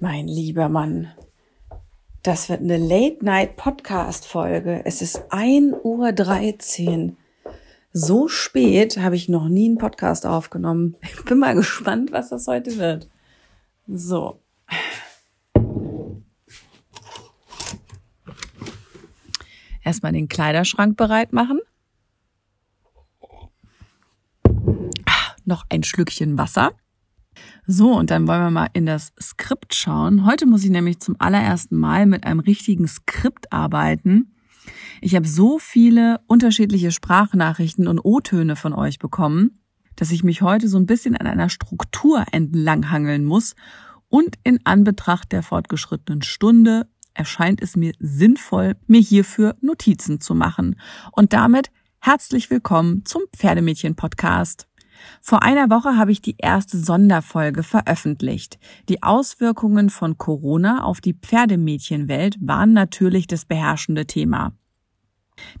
Mein lieber Mann, das wird eine Late-Night-Podcast-Folge. Es ist 1.13 Uhr. So spät habe ich noch nie einen Podcast aufgenommen. Ich bin mal gespannt, was das heute wird. So. Erstmal den Kleiderschrank bereit machen. Ah, noch ein Schlückchen Wasser. So, und dann wollen wir mal in das Skript schauen. Heute muss ich nämlich zum allerersten Mal mit einem richtigen Skript arbeiten. Ich habe so viele unterschiedliche Sprachnachrichten und O-Töne von euch bekommen, dass ich mich heute so ein bisschen an einer Struktur entlanghangeln muss. Und in Anbetracht der fortgeschrittenen Stunde erscheint es mir sinnvoll, mir hierfür Notizen zu machen. Und damit herzlich willkommen zum Pferdemädchen-Podcast. Vor einer Woche habe ich die erste Sonderfolge veröffentlicht. Die Auswirkungen von Corona auf die Pferdemädchenwelt waren natürlich das beherrschende Thema.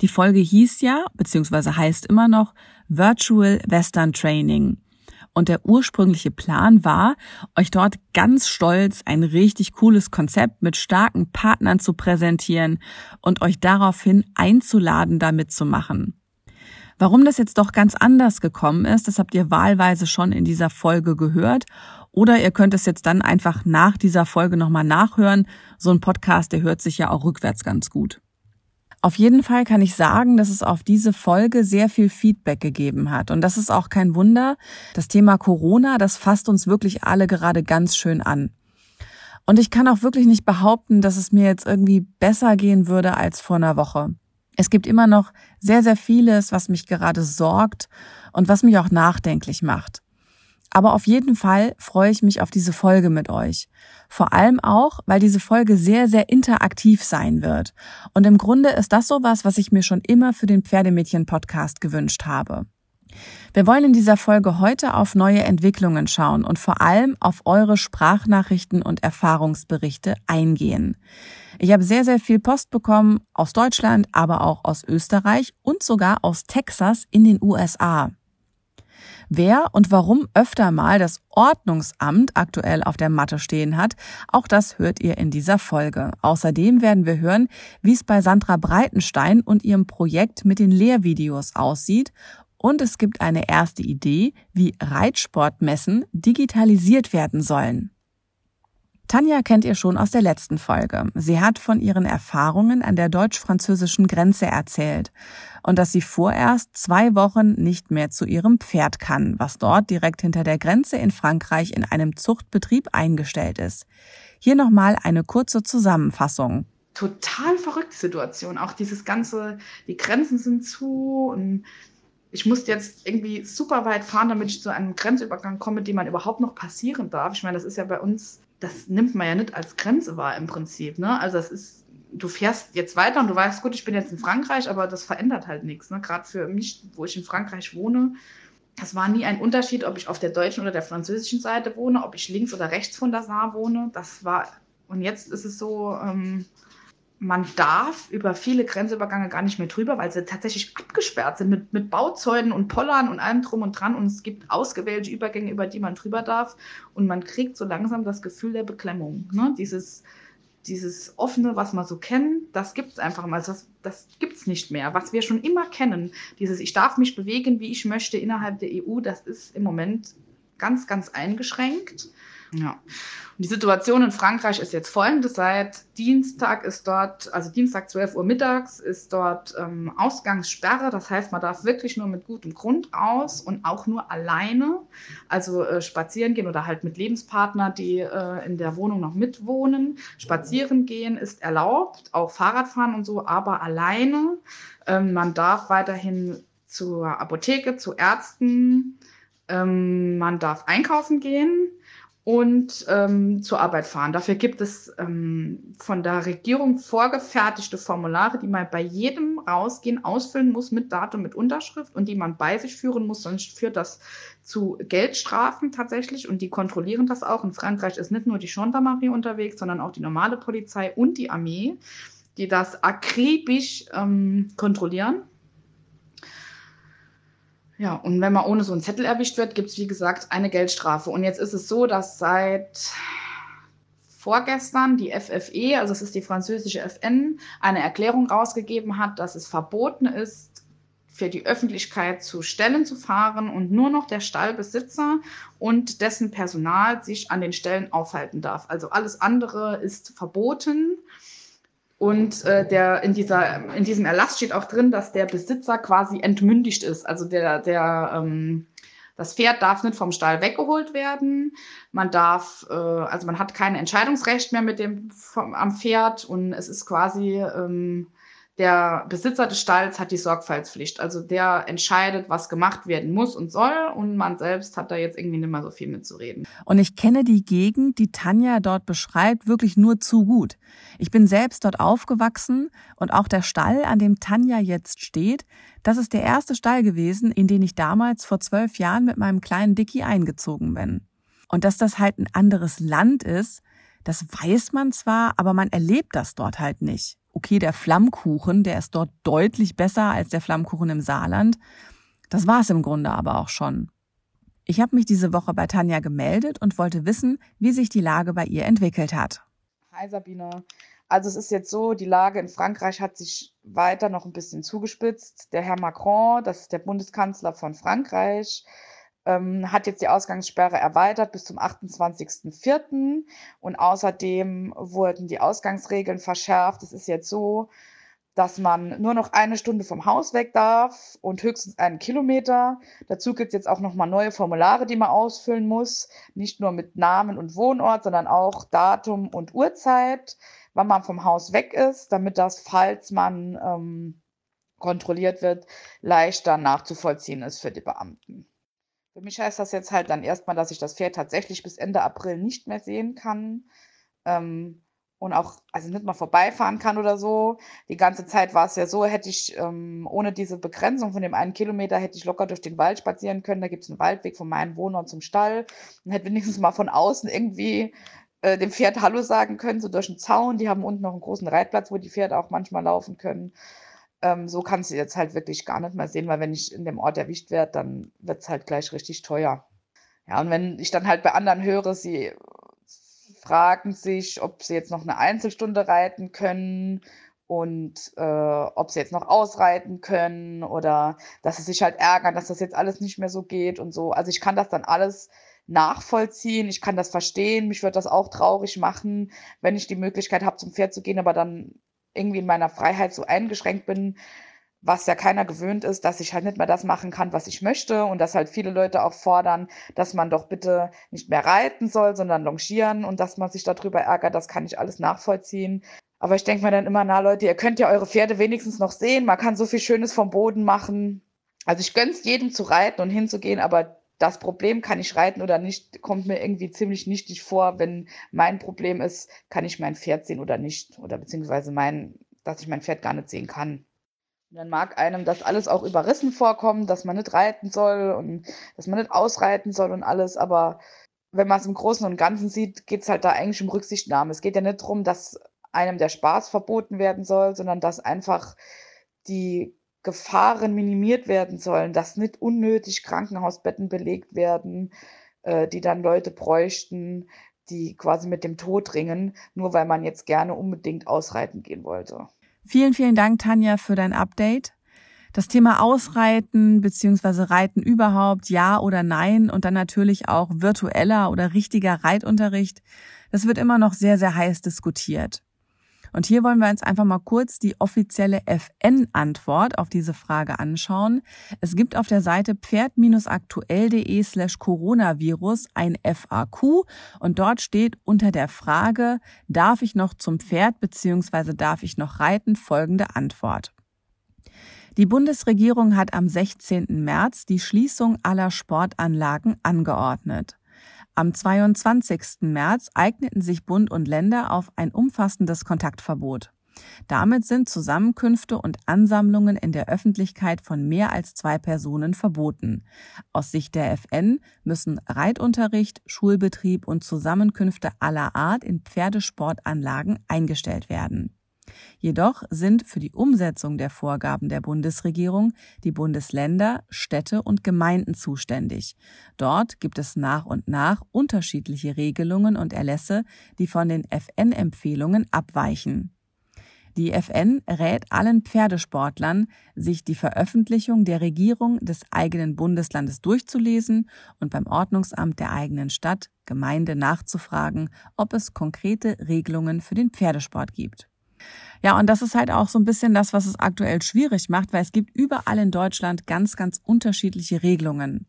Die Folge hieß ja, beziehungsweise heißt immer noch Virtual Western Training. Und der ursprüngliche Plan war, euch dort ganz stolz ein richtig cooles Konzept mit starken Partnern zu präsentieren und euch daraufhin einzuladen, da mitzumachen. Warum das jetzt doch ganz anders gekommen ist, das habt ihr wahlweise schon in dieser Folge gehört. Oder ihr könnt es jetzt dann einfach nach dieser Folge nochmal nachhören. So ein Podcast, der hört sich ja auch rückwärts ganz gut. Auf jeden Fall kann ich sagen, dass es auf diese Folge sehr viel Feedback gegeben hat. Und das ist auch kein Wunder. Das Thema Corona, das fasst uns wirklich alle gerade ganz schön an. Und ich kann auch wirklich nicht behaupten, dass es mir jetzt irgendwie besser gehen würde als vor einer Woche. Es gibt immer noch sehr, sehr vieles, was mich gerade sorgt und was mich auch nachdenklich macht. Aber auf jeden Fall freue ich mich auf diese Folge mit euch. Vor allem auch, weil diese Folge sehr, sehr interaktiv sein wird. Und im Grunde ist das sowas, was ich mir schon immer für den Pferdemädchen-Podcast gewünscht habe. Wir wollen in dieser Folge heute auf neue Entwicklungen schauen und vor allem auf eure Sprachnachrichten und Erfahrungsberichte eingehen. Ich habe sehr, sehr viel Post bekommen aus Deutschland, aber auch aus Österreich und sogar aus Texas in den USA. Wer und warum öfter mal das Ordnungsamt aktuell auf der Matte stehen hat, auch das hört ihr in dieser Folge. Außerdem werden wir hören, wie es bei Sandra Breitenstein und ihrem Projekt mit den Lehrvideos aussieht und es gibt eine erste Idee, wie Reitsportmessen digitalisiert werden sollen. Tanja kennt ihr schon aus der letzten Folge. Sie hat von ihren Erfahrungen an der deutsch-französischen Grenze erzählt und dass sie vorerst zwei Wochen nicht mehr zu ihrem Pferd kann, was dort direkt hinter der Grenze in Frankreich in einem Zuchtbetrieb eingestellt ist. Hier nochmal eine kurze Zusammenfassung. Total verrückte Situation. Auch dieses ganze, die Grenzen sind zu und ich musste jetzt irgendwie super weit fahren, damit ich zu einem Grenzübergang komme, den man überhaupt noch passieren darf. Ich meine, das ist ja bei uns, das nimmt man ja nicht als Grenze wahr im Prinzip. Ne? Also das ist, du fährst jetzt weiter und du weißt, gut, ich bin jetzt in Frankreich, aber das verändert halt nichts. Ne? Gerade für mich, wo ich in Frankreich wohne, das war nie ein Unterschied, ob ich auf der deutschen oder der französischen Seite wohne, ob ich links oder rechts von der Saar wohne. Das war, und jetzt ist es so, ähm, man darf über viele Grenzübergänge gar nicht mehr drüber, weil sie tatsächlich abgesperrt sind mit, mit Bauzäunen und Pollern und allem drum und dran. Und es gibt ausgewählte Übergänge, über die man drüber darf. Und man kriegt so langsam das Gefühl der Beklemmung. Ne? Dieses, dieses offene, was man so kennt, das gibt es einfach mal. Das, das gibt es nicht mehr. Was wir schon immer kennen, dieses Ich darf mich bewegen, wie ich möchte innerhalb der EU, das ist im Moment ganz, ganz eingeschränkt. Ja. Und die Situation in Frankreich ist jetzt folgende. Seit Dienstag ist dort, also Dienstag 12 Uhr mittags, ist dort ähm, Ausgangssperre. Das heißt, man darf wirklich nur mit gutem Grund aus und auch nur alleine, also äh, spazieren gehen oder halt mit Lebenspartner, die äh, in der Wohnung noch mitwohnen. Spazieren gehen ist erlaubt, auch Fahrradfahren und so, aber alleine. Ähm, man darf weiterhin zur Apotheke, zu Ärzten. Ähm, man darf einkaufen gehen und ähm, zur Arbeit fahren. Dafür gibt es ähm, von der Regierung vorgefertigte Formulare, die man bei jedem Rausgehen ausfüllen muss mit Datum, mit Unterschrift und die man bei sich führen muss, sonst führt das zu Geldstrafen tatsächlich und die kontrollieren das auch. In Frankreich ist nicht nur die Gendarmerie unterwegs, sondern auch die normale Polizei und die Armee, die das akribisch ähm, kontrollieren. Ja, und wenn man ohne so einen Zettel erwischt wird, gibt es, wie gesagt, eine Geldstrafe. Und jetzt ist es so, dass seit vorgestern die FFE, also es ist die französische FN, eine Erklärung rausgegeben hat, dass es verboten ist, für die Öffentlichkeit zu Stellen zu fahren und nur noch der Stallbesitzer und dessen Personal sich an den Stellen aufhalten darf. Also alles andere ist verboten. Und äh, der, in, dieser, in diesem Erlass steht auch drin, dass der Besitzer quasi entmündigt ist. Also der, der, ähm, das Pferd darf nicht vom Stall weggeholt werden. Man darf, äh, also man hat kein Entscheidungsrecht mehr mit dem vom, am Pferd und es ist quasi ähm, der Besitzer des Stalls hat die Sorgfaltspflicht. Also der entscheidet, was gemacht werden muss und soll. Und man selbst hat da jetzt irgendwie nicht mehr so viel mitzureden. Und ich kenne die Gegend, die Tanja dort beschreibt, wirklich nur zu gut. Ich bin selbst dort aufgewachsen und auch der Stall, an dem Tanja jetzt steht, das ist der erste Stall gewesen, in den ich damals vor zwölf Jahren mit meinem kleinen Dicky eingezogen bin. Und dass das halt ein anderes Land ist, das weiß man zwar, aber man erlebt das dort halt nicht okay, der Flammkuchen, der ist dort deutlich besser als der Flammkuchen im Saarland. Das war es im Grunde aber auch schon. Ich habe mich diese Woche bei Tanja gemeldet und wollte wissen, wie sich die Lage bei ihr entwickelt hat. Hi Sabine. Also es ist jetzt so, die Lage in Frankreich hat sich weiter noch ein bisschen zugespitzt. Der Herr Macron, das ist der Bundeskanzler von Frankreich, ähm, hat jetzt die Ausgangssperre erweitert bis zum 28.04. Und außerdem wurden die Ausgangsregeln verschärft. Es ist jetzt so, dass man nur noch eine Stunde vom Haus weg darf und höchstens einen Kilometer. Dazu gibt es jetzt auch nochmal neue Formulare, die man ausfüllen muss. Nicht nur mit Namen und Wohnort, sondern auch Datum und Uhrzeit, wann man vom Haus weg ist, damit das, falls man ähm, kontrolliert wird, leichter nachzuvollziehen ist für die Beamten. Für mich heißt das jetzt halt dann erstmal, dass ich das Pferd tatsächlich bis Ende April nicht mehr sehen kann. Ähm, und auch, also nicht mal vorbeifahren kann oder so. Die ganze Zeit war es ja so, hätte ich ähm, ohne diese Begrenzung von dem einen Kilometer, hätte ich locker durch den Wald spazieren können. Da gibt es einen Waldweg von meinem Wohnort zum Stall. Und hätte wenigstens mal von außen irgendwie äh, dem Pferd Hallo sagen können, so durch den Zaun. Die haben unten noch einen großen Reitplatz, wo die Pferde auch manchmal laufen können. Ähm, so kannst du jetzt halt wirklich gar nicht mehr sehen, weil wenn ich in dem Ort erwischt werde, dann wird es halt gleich richtig teuer. Ja, und wenn ich dann halt bei anderen höre, sie fragen sich, ob sie jetzt noch eine Einzelstunde reiten können und äh, ob sie jetzt noch ausreiten können oder dass sie sich halt ärgern, dass das jetzt alles nicht mehr so geht und so. Also ich kann das dann alles nachvollziehen, ich kann das verstehen, mich würde das auch traurig machen, wenn ich die Möglichkeit habe, zum Pferd zu gehen, aber dann irgendwie in meiner Freiheit so eingeschränkt bin, was ja keiner gewöhnt ist, dass ich halt nicht mehr das machen kann, was ich möchte und dass halt viele Leute auch fordern, dass man doch bitte nicht mehr reiten soll, sondern longieren und dass man sich darüber ärgert, das kann ich alles nachvollziehen. Aber ich denke mir dann immer, na Leute, ihr könnt ja eure Pferde wenigstens noch sehen, man kann so viel Schönes vom Boden machen. Also ich gönn's jedem zu reiten und hinzugehen, aber das Problem, kann ich reiten oder nicht, kommt mir irgendwie ziemlich nichtig vor, wenn mein Problem ist, kann ich mein Pferd sehen oder nicht. Oder beziehungsweise mein, dass ich mein Pferd gar nicht sehen kann. Und dann mag einem das alles auch überrissen vorkommen, dass man nicht reiten soll und dass man nicht ausreiten soll und alles, aber wenn man es im Großen und Ganzen sieht, geht es halt da eigentlich um Rücksichtnahme. Es geht ja nicht darum, dass einem der Spaß verboten werden soll, sondern dass einfach die Gefahren minimiert werden sollen, dass nicht unnötig Krankenhausbetten belegt werden, äh, die dann Leute bräuchten, die quasi mit dem Tod ringen, nur weil man jetzt gerne unbedingt ausreiten gehen wollte. Vielen, vielen Dank, Tanja, für dein Update. Das Thema Ausreiten beziehungsweise Reiten überhaupt, ja oder nein und dann natürlich auch virtueller oder richtiger Reitunterricht, das wird immer noch sehr, sehr heiß diskutiert. Und hier wollen wir uns einfach mal kurz die offizielle FN-Antwort auf diese Frage anschauen. Es gibt auf der Seite pferd-aktuell.de slash Coronavirus ein FAQ und dort steht unter der Frage, darf ich noch zum Pferd bzw. darf ich noch reiten, folgende Antwort. Die Bundesregierung hat am 16. März die Schließung aller Sportanlagen angeordnet. Am 22. März eigneten sich Bund und Länder auf ein umfassendes Kontaktverbot. Damit sind Zusammenkünfte und Ansammlungen in der Öffentlichkeit von mehr als zwei Personen verboten. Aus Sicht der FN müssen Reitunterricht, Schulbetrieb und Zusammenkünfte aller Art in Pferdesportanlagen eingestellt werden. Jedoch sind für die Umsetzung der Vorgaben der Bundesregierung die Bundesländer, Städte und Gemeinden zuständig. Dort gibt es nach und nach unterschiedliche Regelungen und Erlässe, die von den FN-Empfehlungen abweichen. Die FN rät allen Pferdesportlern, sich die Veröffentlichung der Regierung des eigenen Bundeslandes durchzulesen und beim Ordnungsamt der eigenen Stadt, Gemeinde nachzufragen, ob es konkrete Regelungen für den Pferdesport gibt. Ja, und das ist halt auch so ein bisschen das, was es aktuell schwierig macht, weil es gibt überall in Deutschland ganz, ganz unterschiedliche Regelungen.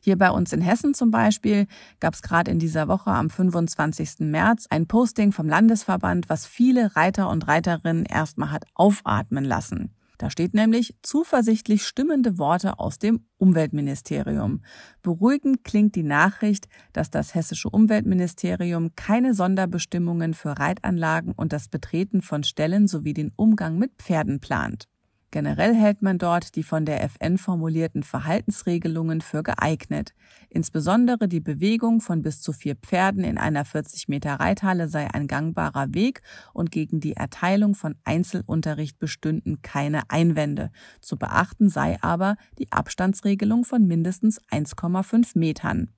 Hier bei uns in Hessen zum Beispiel gab es gerade in dieser Woche am 25. März ein Posting vom Landesverband, was viele Reiter und Reiterinnen erstmal hat aufatmen lassen. Da steht nämlich zuversichtlich stimmende Worte aus dem Umweltministerium. Beruhigend klingt die Nachricht, dass das hessische Umweltministerium keine Sonderbestimmungen für Reitanlagen und das Betreten von Stellen sowie den Umgang mit Pferden plant. Generell hält man dort die von der FN formulierten Verhaltensregelungen für geeignet. Insbesondere die Bewegung von bis zu vier Pferden in einer 40 Meter Reithalle sei ein gangbarer Weg und gegen die Erteilung von Einzelunterricht bestünden keine Einwände. Zu beachten sei aber die Abstandsregelung von mindestens 1,5 Metern.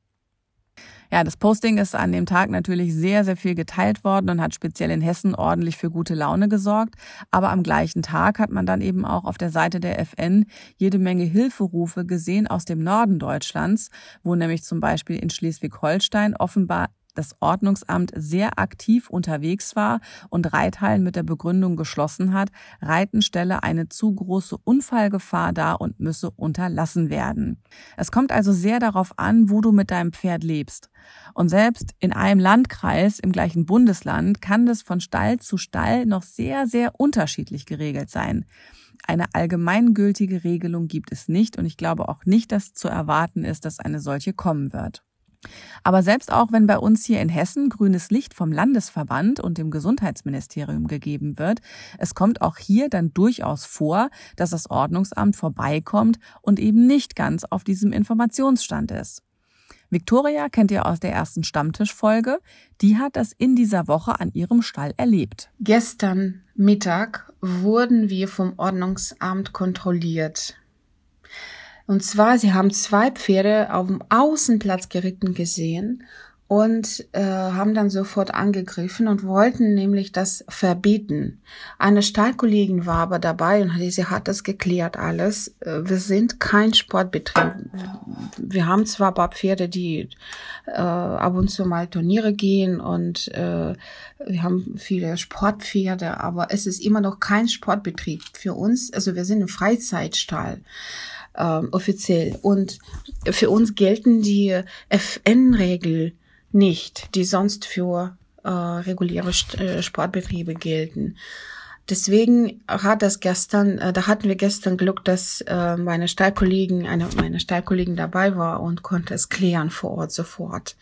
Ja, das Posting ist an dem Tag natürlich sehr, sehr viel geteilt worden und hat speziell in Hessen ordentlich für gute Laune gesorgt. Aber am gleichen Tag hat man dann eben auch auf der Seite der FN jede Menge Hilferufe gesehen aus dem Norden Deutschlands, wo nämlich zum Beispiel in Schleswig-Holstein offenbar das Ordnungsamt sehr aktiv unterwegs war und Reithallen mit der Begründung geschlossen hat, Reiten stelle eine zu große Unfallgefahr dar und müsse unterlassen werden. Es kommt also sehr darauf an, wo du mit deinem Pferd lebst. Und selbst in einem Landkreis im gleichen Bundesland kann das von Stall zu Stall noch sehr, sehr unterschiedlich geregelt sein. Eine allgemeingültige Regelung gibt es nicht und ich glaube auch nicht, dass zu erwarten ist, dass eine solche kommen wird. Aber selbst auch wenn bei uns hier in Hessen grünes Licht vom Landesverband und dem Gesundheitsministerium gegeben wird, es kommt auch hier dann durchaus vor, dass das Ordnungsamt vorbeikommt und eben nicht ganz auf diesem Informationsstand ist. Victoria kennt ihr aus der ersten Stammtischfolge. Die hat das in dieser Woche an ihrem Stall erlebt. Gestern Mittag wurden wir vom Ordnungsamt kontrolliert. Und zwar, sie haben zwei Pferde auf dem Außenplatz geritten gesehen und äh, haben dann sofort angegriffen und wollten nämlich das verbieten. Eine Stallkollegin war aber dabei und sie hat das geklärt alles. Äh, wir sind kein Sportbetrieb. Wir haben zwar ein paar Pferde, die äh, ab und zu mal Turniere gehen und äh, wir haben viele Sportpferde, aber es ist immer noch kein Sportbetrieb für uns. Also wir sind ein Freizeitstall ähm, offiziell. Und für uns gelten die FN-Regel nicht, die sonst für äh, reguläre äh, Sportbetriebe gelten. Deswegen hat das gestern, äh, da hatten wir gestern Glück, dass äh, meine Stallkollegen, eine meiner Stallkollegen dabei war und konnte es klären vor Ort sofort.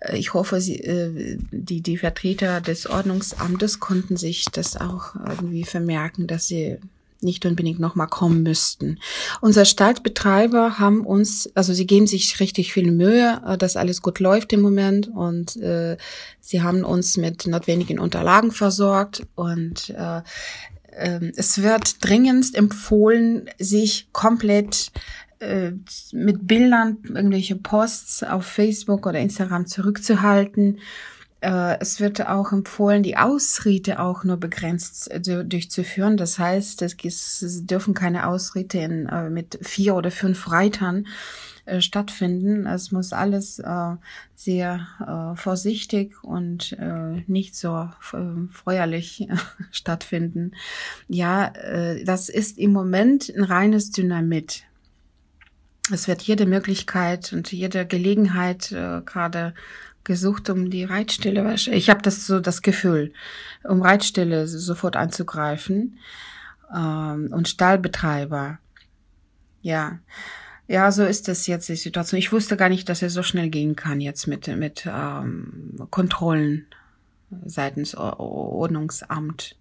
Äh, ich hoffe, sie, äh, die, die Vertreter des Ordnungsamtes konnten sich das auch irgendwie vermerken, dass sie nicht unbedingt nochmal kommen müssten. Unser Stadtbetreiber haben uns, also sie geben sich richtig viel Mühe, äh, dass alles gut läuft im Moment und äh, sie haben uns mit notwendigen Unterlagen versorgt und äh, äh, es wird dringendst empfohlen, sich komplett äh, mit Bildern, irgendwelche Posts auf Facebook oder Instagram zurückzuhalten es wird auch empfohlen, die Ausritte auch nur begrenzt äh, durchzuführen. Das heißt, es dürfen keine Ausritte in, äh, mit vier oder fünf Reitern stattfinden. Es muss alles sehr vorsichtig und nicht so feuerlich stattfinden. Ja, das ist im Moment ein reines Dynamit. Es wird jede Möglichkeit und jede Gelegenheit gerade gesucht, um die Reitstelle, ich habe das so das Gefühl, um Reitstelle sofort anzugreifen ähm, und Stallbetreiber. Ja, ja, so ist das jetzt die Situation. Ich wusste gar nicht, dass es so schnell gehen kann jetzt mit mit ähm, Kontrollen seitens Ordnungsamt.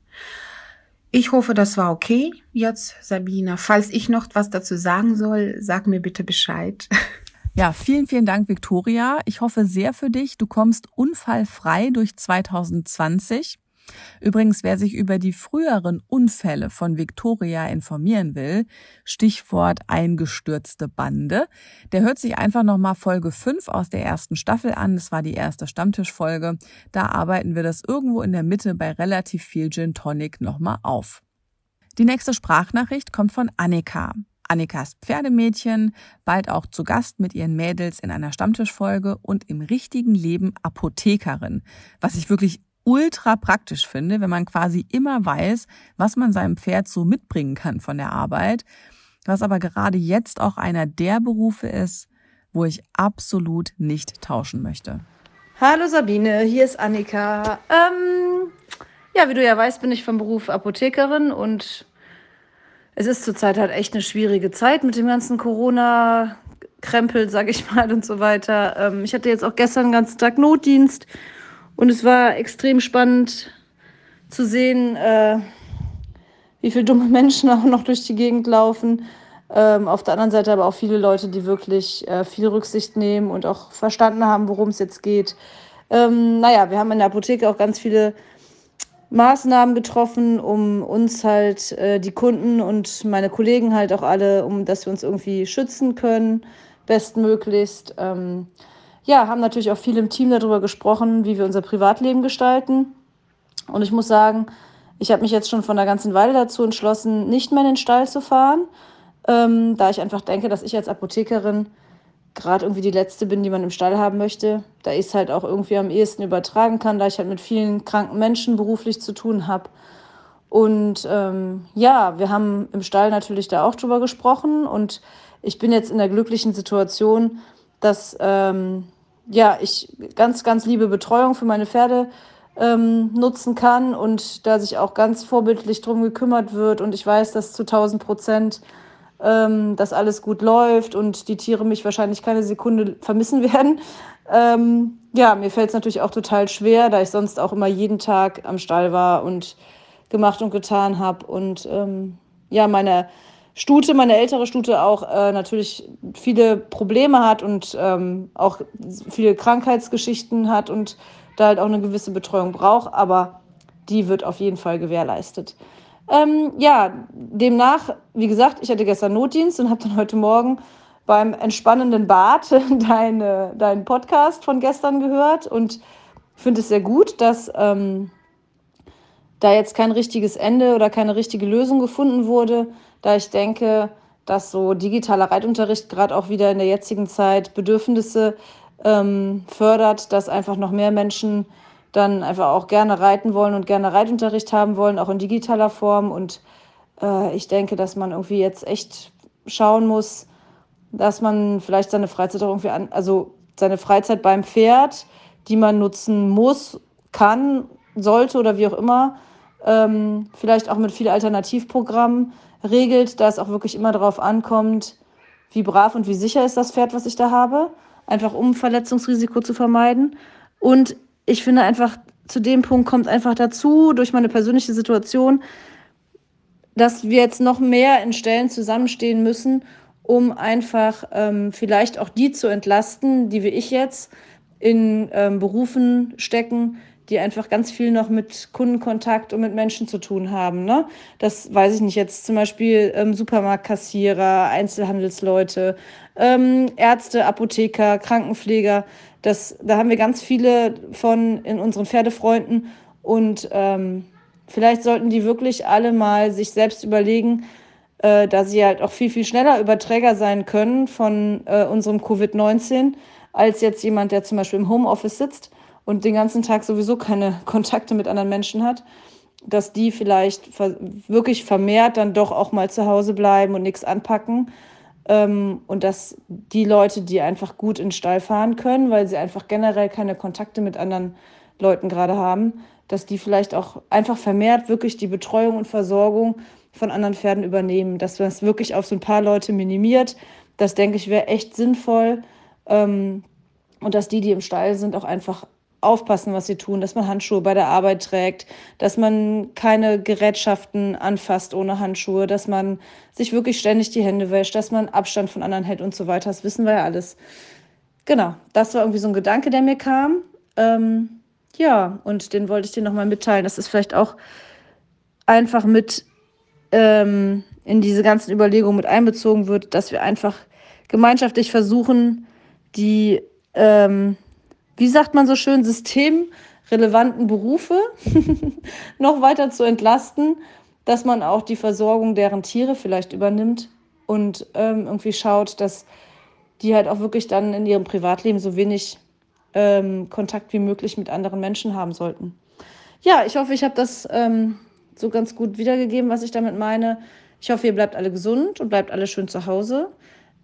Ich hoffe, das war okay jetzt, Sabina. Falls ich noch was dazu sagen soll, sag mir bitte Bescheid. Ja, vielen, vielen Dank, Victoria. Ich hoffe sehr für dich. Du kommst unfallfrei durch 2020. Übrigens, wer sich über die früheren Unfälle von Victoria informieren will, Stichwort eingestürzte Bande, der hört sich einfach nochmal Folge 5 aus der ersten Staffel an. Das war die erste Stammtischfolge. Da arbeiten wir das irgendwo in der Mitte bei relativ viel Gin Tonic nochmal auf. Die nächste Sprachnachricht kommt von Annika. Annikas Pferdemädchen, bald auch zu Gast mit ihren Mädels in einer Stammtischfolge und im richtigen Leben Apothekerin, was ich wirklich ultra praktisch finde, wenn man quasi immer weiß, was man seinem Pferd so mitbringen kann von der Arbeit, was aber gerade jetzt auch einer der Berufe ist, wo ich absolut nicht tauschen möchte. Hallo Sabine, hier ist Annika. Ähm, ja, wie du ja weißt, bin ich vom Beruf Apothekerin und es ist zurzeit halt echt eine schwierige Zeit mit dem ganzen Corona-Krempel, sag ich mal, und so weiter. Ähm, ich hatte jetzt auch gestern den ganzen Tag Notdienst und es war extrem spannend zu sehen, äh, wie viele dumme Menschen auch noch durch die Gegend laufen. Ähm, auf der anderen Seite aber auch viele Leute, die wirklich äh, viel Rücksicht nehmen und auch verstanden haben, worum es jetzt geht. Ähm, naja, wir haben in der Apotheke auch ganz viele Maßnahmen getroffen, um uns halt, äh, die Kunden und meine Kollegen halt auch alle, um dass wir uns irgendwie schützen können, bestmöglichst. Ähm, ja, haben natürlich auch viel im Team darüber gesprochen, wie wir unser Privatleben gestalten. Und ich muss sagen, ich habe mich jetzt schon von der ganzen Weile dazu entschlossen, nicht mehr in den Stall zu fahren, ähm, da ich einfach denke, dass ich als Apothekerin gerade irgendwie die letzte bin, die man im Stall haben möchte. Da ich es halt auch irgendwie am ehesten übertragen kann, da ich halt mit vielen kranken Menschen beruflich zu tun habe. Und ähm, ja, wir haben im Stall natürlich da auch drüber gesprochen und ich bin jetzt in der glücklichen Situation, dass ähm, ja, ich ganz, ganz liebe Betreuung für meine Pferde ähm, nutzen kann und da sich auch ganz vorbildlich drum gekümmert wird und ich weiß, dass zu 1000 Prozent ähm, dass alles gut läuft und die Tiere mich wahrscheinlich keine Sekunde vermissen werden. Ähm, ja, mir fällt es natürlich auch total schwer, da ich sonst auch immer jeden Tag am Stall war und gemacht und getan habe. Und ähm, ja, meine Stute, meine ältere Stute auch äh, natürlich viele Probleme hat und ähm, auch viele Krankheitsgeschichten hat und da halt auch eine gewisse Betreuung braucht, aber die wird auf jeden Fall gewährleistet. Ähm, ja, demnach, wie gesagt, ich hatte gestern Notdienst und habe dann heute Morgen beim entspannenden Bad deine, deinen Podcast von gestern gehört und finde es sehr gut, dass ähm, da jetzt kein richtiges Ende oder keine richtige Lösung gefunden wurde, da ich denke, dass so digitaler Reitunterricht gerade auch wieder in der jetzigen Zeit Bedürfnisse ähm, fördert, dass einfach noch mehr Menschen dann einfach auch gerne reiten wollen und gerne Reitunterricht haben wollen, auch in digitaler Form. Und äh, ich denke, dass man irgendwie jetzt echt schauen muss, dass man vielleicht seine Freizeit auch irgendwie an, also seine Freizeit beim Pferd, die man nutzen muss, kann, sollte oder wie auch immer, ähm, vielleicht auch mit viel Alternativprogrammen regelt, da es auch wirklich immer darauf ankommt, wie brav und wie sicher ist das Pferd, was ich da habe, einfach um Verletzungsrisiko zu vermeiden. Und ich finde einfach, zu dem Punkt kommt einfach dazu, durch meine persönliche Situation, dass wir jetzt noch mehr in Stellen zusammenstehen müssen, um einfach ähm, vielleicht auch die zu entlasten, die wie ich jetzt in ähm, Berufen stecken, die einfach ganz viel noch mit Kundenkontakt und mit Menschen zu tun haben. Ne? Das weiß ich nicht, jetzt zum Beispiel ähm, Supermarktkassierer, Einzelhandelsleute, ähm, Ärzte, Apotheker, Krankenpfleger. Das, da haben wir ganz viele von in unseren Pferdefreunden und ähm, vielleicht sollten die wirklich alle mal sich selbst überlegen, äh, da sie halt auch viel, viel schneller Überträger sein können von äh, unserem Covid-19 als jetzt jemand, der zum Beispiel im Homeoffice sitzt und den ganzen Tag sowieso keine Kontakte mit anderen Menschen hat, dass die vielleicht wirklich vermehrt dann doch auch mal zu Hause bleiben und nichts anpacken. Ähm, und dass die Leute, die einfach gut in den Stall fahren können, weil sie einfach generell keine Kontakte mit anderen Leuten gerade haben, dass die vielleicht auch einfach vermehrt wirklich die Betreuung und Versorgung von anderen Pferden übernehmen, dass man es wirklich auf so ein paar Leute minimiert. Das denke ich wäre echt sinnvoll. Ähm, und dass die, die im Stall sind, auch einfach aufpassen, was sie tun, dass man Handschuhe bei der Arbeit trägt, dass man keine Gerätschaften anfasst ohne Handschuhe, dass man sich wirklich ständig die Hände wäscht, dass man Abstand von anderen hält und so weiter. Das wissen wir ja alles. Genau, das war irgendwie so ein Gedanke, der mir kam. Ähm, ja, und den wollte ich dir nochmal mitteilen. Das ist vielleicht auch einfach mit ähm, in diese ganzen Überlegungen mit einbezogen wird, dass wir einfach gemeinschaftlich versuchen, die, ähm, wie sagt man so schön, systemrelevanten Berufe noch weiter zu entlasten, dass man auch die Versorgung deren Tiere vielleicht übernimmt und ähm, irgendwie schaut, dass die halt auch wirklich dann in ihrem Privatleben so wenig ähm, Kontakt wie möglich mit anderen Menschen haben sollten. Ja, ich hoffe, ich habe das ähm, so ganz gut wiedergegeben, was ich damit meine. Ich hoffe, ihr bleibt alle gesund und bleibt alle schön zu Hause.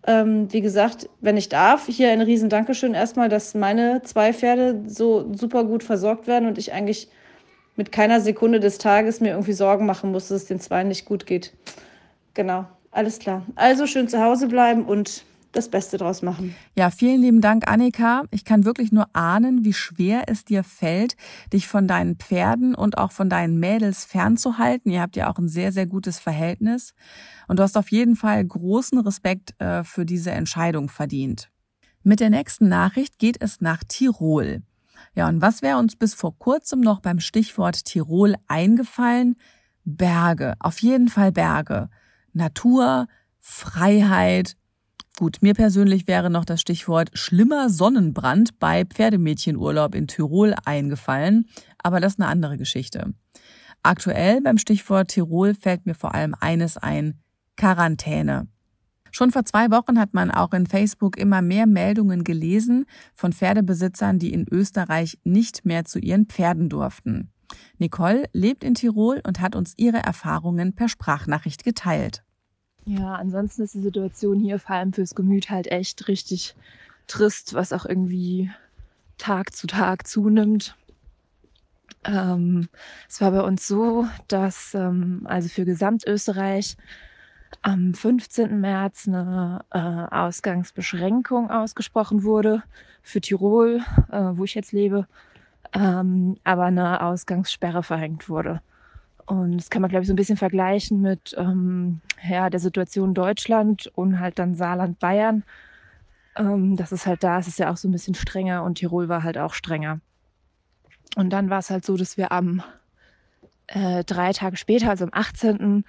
Ähm, wie gesagt, wenn ich darf, hier ein riesen Dankeschön erstmal, dass meine zwei Pferde so super gut versorgt werden und ich eigentlich mit keiner Sekunde des Tages mir irgendwie Sorgen machen muss, dass es den Zweien nicht gut geht. Genau, alles klar. Also schön zu Hause bleiben und das Beste draus machen. Ja, vielen lieben Dank, Annika. Ich kann wirklich nur ahnen, wie schwer es dir fällt, dich von deinen Pferden und auch von deinen Mädels fernzuhalten. Ihr habt ja auch ein sehr, sehr gutes Verhältnis. Und du hast auf jeden Fall großen Respekt äh, für diese Entscheidung verdient. Mit der nächsten Nachricht geht es nach Tirol. Ja, und was wäre uns bis vor kurzem noch beim Stichwort Tirol eingefallen? Berge, auf jeden Fall Berge. Natur, Freiheit, Gut, mir persönlich wäre noch das Stichwort schlimmer Sonnenbrand bei Pferdemädchenurlaub in Tirol eingefallen, aber das ist eine andere Geschichte. Aktuell beim Stichwort Tirol fällt mir vor allem eines ein, Quarantäne. Schon vor zwei Wochen hat man auch in Facebook immer mehr Meldungen gelesen von Pferdebesitzern, die in Österreich nicht mehr zu ihren Pferden durften. Nicole lebt in Tirol und hat uns ihre Erfahrungen per Sprachnachricht geteilt. Ja, ansonsten ist die Situation hier vor allem fürs Gemüt halt echt richtig trist, was auch irgendwie Tag zu Tag zunimmt. Ähm, es war bei uns so, dass ähm, also für Gesamtösterreich am 15. März eine äh, Ausgangsbeschränkung ausgesprochen wurde für Tirol, äh, wo ich jetzt lebe, ähm, aber eine Ausgangssperre verhängt wurde. Und das kann man, glaube ich, so ein bisschen vergleichen mit ähm, ja, der Situation Deutschland und halt dann Saarland, Bayern. Ähm, das ist halt da, es ist ja auch so ein bisschen strenger und Tirol war halt auch strenger. Und dann war es halt so, dass wir am äh, drei Tage später, also am 18.,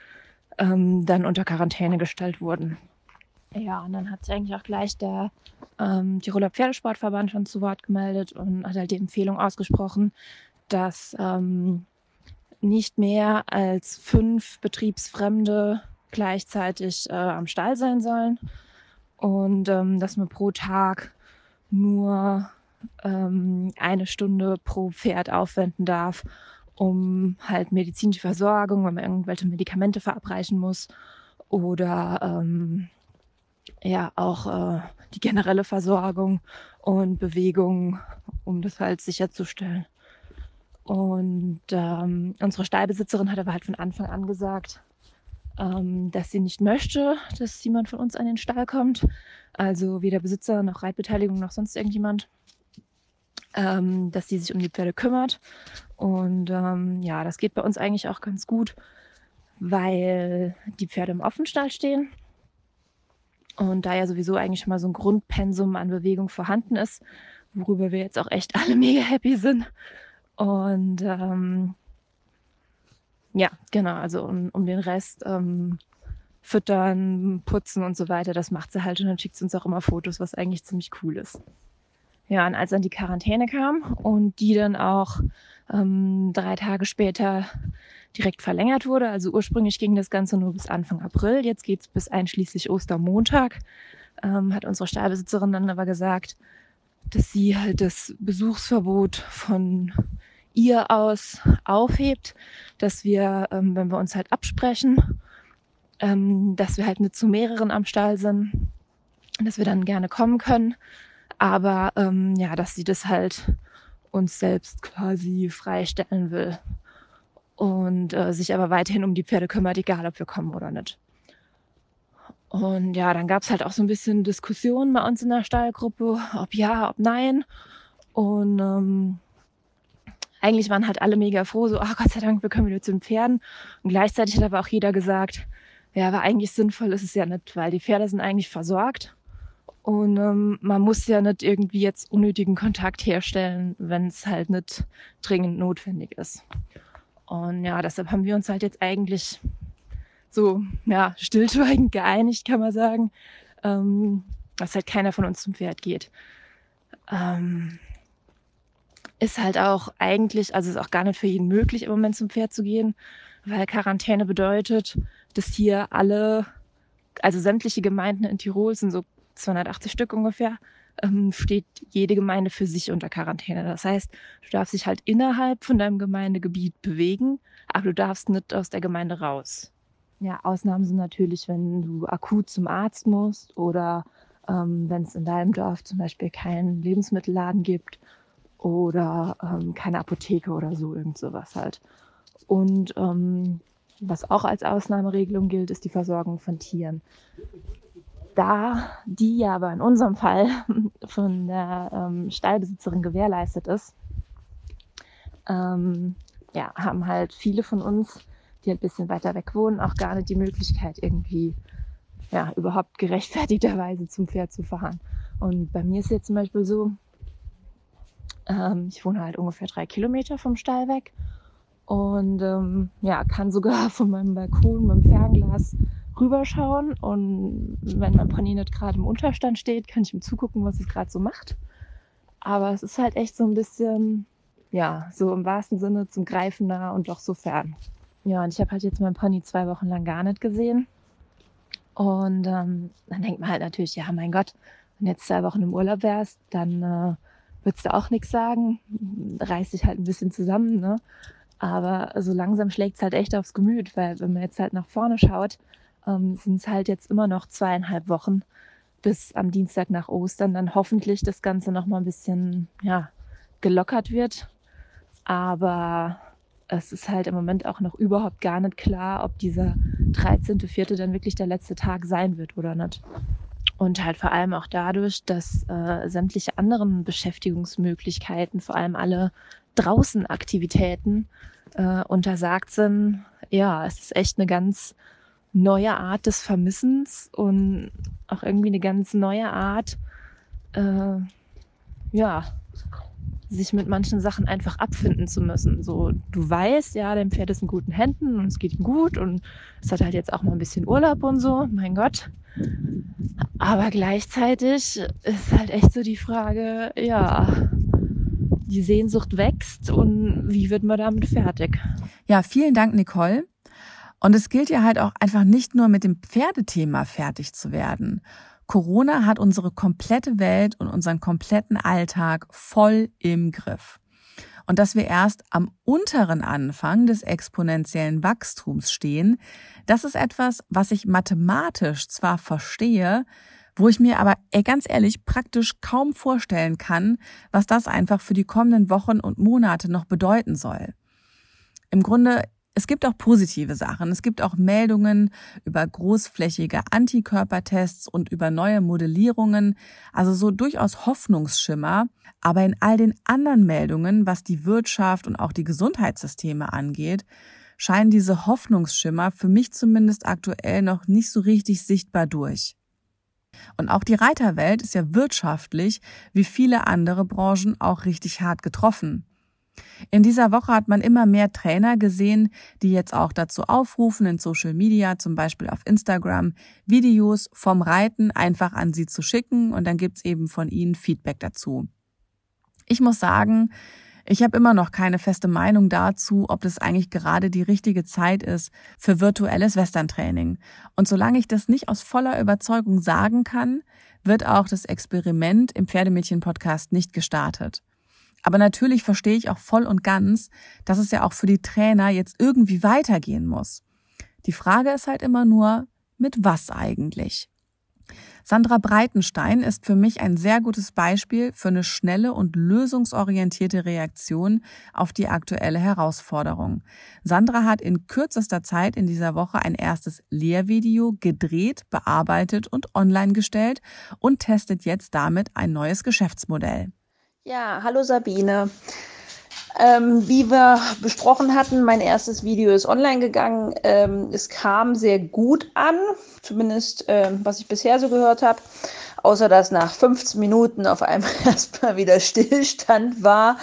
ähm, dann unter Quarantäne gestellt wurden. Ja, und dann hat sich eigentlich auch gleich der ähm, Tiroler Pferdesportverband schon zu Wort gemeldet und hat halt die Empfehlung ausgesprochen, dass ähm, nicht mehr als fünf Betriebsfremde gleichzeitig äh, am Stall sein sollen und ähm, dass man pro Tag nur ähm, eine Stunde pro Pferd aufwenden darf, um halt medizinische Versorgung, wenn man irgendwelche Medikamente verabreichen muss oder ähm, ja auch äh, die generelle Versorgung und Bewegung, um das halt sicherzustellen. Und ähm, unsere Stallbesitzerin hat aber halt von Anfang an gesagt, ähm, dass sie nicht möchte, dass jemand von uns an den Stall kommt. Also weder Besitzer noch Reitbeteiligung noch sonst irgendjemand. Ähm, dass sie sich um die Pferde kümmert. Und ähm, ja, das geht bei uns eigentlich auch ganz gut, weil die Pferde im Offenstall stehen. Und da ja sowieso eigentlich schon mal so ein Grundpensum an Bewegung vorhanden ist, worüber wir jetzt auch echt alle mega happy sind. Und ähm, ja, genau, also um, um den Rest ähm, füttern, putzen und so weiter, das macht sie halt und dann schickt sie uns auch immer Fotos, was eigentlich ziemlich cool ist. Ja, und als dann die Quarantäne kam und die dann auch ähm, drei Tage später direkt verlängert wurde, also ursprünglich ging das Ganze nur bis Anfang April, jetzt geht's bis einschließlich Ostermontag, ähm, hat unsere Stallbesitzerin dann aber gesagt, dass sie halt das Besuchsverbot von ihr aus aufhebt, dass wir, ähm, wenn wir uns halt absprechen, ähm, dass wir halt nicht zu mehreren am Stall sind, dass wir dann gerne kommen können, aber ähm, ja, dass sie das halt uns selbst quasi freistellen will und äh, sich aber weiterhin um die Pferde kümmert, egal ob wir kommen oder nicht. Und ja, dann gab es halt auch so ein bisschen Diskussionen bei uns in der Stallgruppe, ob ja, ob nein. Und ähm, eigentlich waren halt alle mega froh, so, ach Gott sei Dank, wir können wieder zu den Pferden. Und gleichzeitig hat aber auch jeder gesagt, ja, aber eigentlich sinnvoll ist es ja nicht, weil die Pferde sind eigentlich versorgt. Und ähm, man muss ja nicht irgendwie jetzt unnötigen Kontakt herstellen, wenn es halt nicht dringend notwendig ist. Und ja, deshalb haben wir uns halt jetzt eigentlich so, ja, stillschweigend geeinigt, kann man sagen, ähm, dass halt keiner von uns zum Pferd geht. Ähm, ist halt auch eigentlich, also ist auch gar nicht für jeden möglich, im Moment zum Pferd zu gehen, weil Quarantäne bedeutet, dass hier alle, also sämtliche Gemeinden in Tirol sind so 280 Stück ungefähr, ähm, steht jede Gemeinde für sich unter Quarantäne. Das heißt, du darfst dich halt innerhalb von deinem Gemeindegebiet bewegen, aber du darfst nicht aus der Gemeinde raus. Ja, Ausnahmen sind natürlich, wenn du akut zum Arzt musst oder ähm, wenn es in deinem Dorf zum Beispiel keinen Lebensmittelladen gibt oder ähm, keine Apotheke oder so, irgend sowas halt. Und ähm, was auch als Ausnahmeregelung gilt, ist die Versorgung von Tieren da die ja aber in unserem Fall von der ähm, Stallbesitzerin gewährleistet ist, ähm, ja, haben halt viele von uns, die ein bisschen weiter weg wohnen, auch gar nicht die Möglichkeit, irgendwie ja, überhaupt gerechtfertigterweise zum Pferd zu fahren. Und bei mir ist jetzt zum Beispiel so, ähm, ich wohne halt ungefähr drei Kilometer vom Stall weg und ähm, ja, kann sogar von meinem Balkon mit dem Fernglas rüberschauen und wenn mein Pony nicht gerade im Unterstand steht, kann ich ihm zugucken, was es gerade so macht. Aber es ist halt echt so ein bisschen, ja, so im wahrsten Sinne zum Greifen nah und doch so fern. Ja, und ich habe halt jetzt meinen Pony zwei Wochen lang gar nicht gesehen. Und ähm, dann denkt man halt natürlich, ja, mein Gott, wenn jetzt zwei Wochen im Urlaub wärst, dann äh, würdest du auch nichts sagen. Reiß dich halt ein bisschen zusammen, ne? Aber so langsam schlägt es halt echt aufs Gemüt, weil wenn man jetzt halt nach vorne schaut, ähm, sind es halt jetzt immer noch zweieinhalb Wochen bis am Dienstag nach Ostern dann hoffentlich das Ganze noch mal ein bisschen ja, gelockert wird. Aber es ist halt im Moment auch noch überhaupt gar nicht klar, ob dieser 13.04. dann wirklich der letzte Tag sein wird oder nicht. Und halt vor allem auch dadurch, dass äh, sämtliche anderen Beschäftigungsmöglichkeiten, vor allem alle draußen Aktivitäten äh, untersagt sind. Ja, es ist echt eine ganz neue Art des Vermissens und auch irgendwie eine ganz neue Art, äh, ja, sich mit manchen Sachen einfach abfinden zu müssen. So, du weißt, ja, dein Pferd ist in guten Händen und es geht ihm gut und es hat halt jetzt auch mal ein bisschen Urlaub und so, mein Gott. Aber gleichzeitig ist halt echt so die Frage, ja, die Sehnsucht wächst und wie wird man damit fertig? Ja, vielen Dank, Nicole. Und es gilt ja halt auch einfach nicht nur mit dem Pferdethema fertig zu werden. Corona hat unsere komplette Welt und unseren kompletten Alltag voll im Griff. Und dass wir erst am unteren Anfang des exponentiellen Wachstums stehen, das ist etwas, was ich mathematisch zwar verstehe, wo ich mir aber ey, ganz ehrlich praktisch kaum vorstellen kann, was das einfach für die kommenden Wochen und Monate noch bedeuten soll. Im Grunde es gibt auch positive Sachen. Es gibt auch Meldungen über großflächige Antikörpertests und über neue Modellierungen, also so durchaus Hoffnungsschimmer. Aber in all den anderen Meldungen, was die Wirtschaft und auch die Gesundheitssysteme angeht, scheinen diese Hoffnungsschimmer für mich zumindest aktuell noch nicht so richtig sichtbar durch. Und auch die Reiterwelt ist ja wirtschaftlich, wie viele andere Branchen, auch richtig hart getroffen. In dieser Woche hat man immer mehr Trainer gesehen, die jetzt auch dazu aufrufen, in Social Media, zum Beispiel auf Instagram, Videos vom Reiten einfach an sie zu schicken und dann gibt's eben von ihnen Feedback dazu. Ich muss sagen, ich habe immer noch keine feste Meinung dazu, ob das eigentlich gerade die richtige Zeit ist für virtuelles Western-Training. Und solange ich das nicht aus voller Überzeugung sagen kann, wird auch das Experiment im Pferdemädchen-Podcast nicht gestartet. Aber natürlich verstehe ich auch voll und ganz, dass es ja auch für die Trainer jetzt irgendwie weitergehen muss. Die Frage ist halt immer nur, mit was eigentlich? Sandra Breitenstein ist für mich ein sehr gutes Beispiel für eine schnelle und lösungsorientierte Reaktion auf die aktuelle Herausforderung. Sandra hat in kürzester Zeit in dieser Woche ein erstes Lehrvideo gedreht, bearbeitet und online gestellt und testet jetzt damit ein neues Geschäftsmodell. Ja, hallo Sabine. Ähm, wie wir besprochen hatten, mein erstes Video ist online gegangen. Ähm, es kam sehr gut an, zumindest äh, was ich bisher so gehört habe. Außer dass nach 15 Minuten auf einmal erstmal wieder Stillstand war.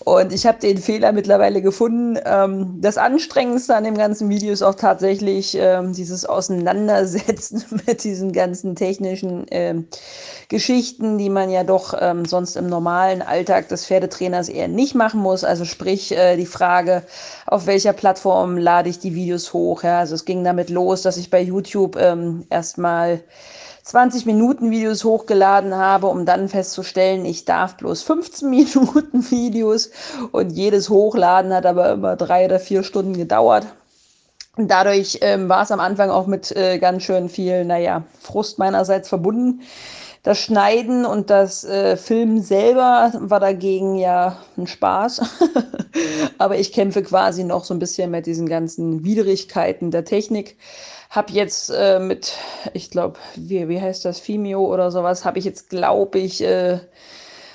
Und ich habe den Fehler mittlerweile gefunden. Ähm, das Anstrengendste an dem ganzen Video ist auch tatsächlich ähm, dieses Auseinandersetzen mit diesen ganzen technischen ähm, Geschichten, die man ja doch ähm, sonst im normalen Alltag des Pferdetrainers eher nicht machen muss. Also sprich äh, die Frage, auf welcher Plattform lade ich die Videos hoch. Ja? Also es ging damit los, dass ich bei YouTube ähm, erstmal 20 Minuten Videos hochgeladen habe, um dann festzustellen, ich darf bloß 15 Minuten Videos und jedes Hochladen hat aber immer drei oder vier Stunden gedauert. Dadurch ähm, war es am Anfang auch mit äh, ganz schön viel, naja, Frust meinerseits verbunden. Das Schneiden und das äh, Filmen selber war dagegen ja ein Spaß. Aber ich kämpfe quasi noch so ein bisschen mit diesen ganzen Widrigkeiten der Technik habe jetzt äh, mit, ich glaube, wie, wie heißt das, Vimeo oder sowas, habe ich jetzt, glaube ich, äh,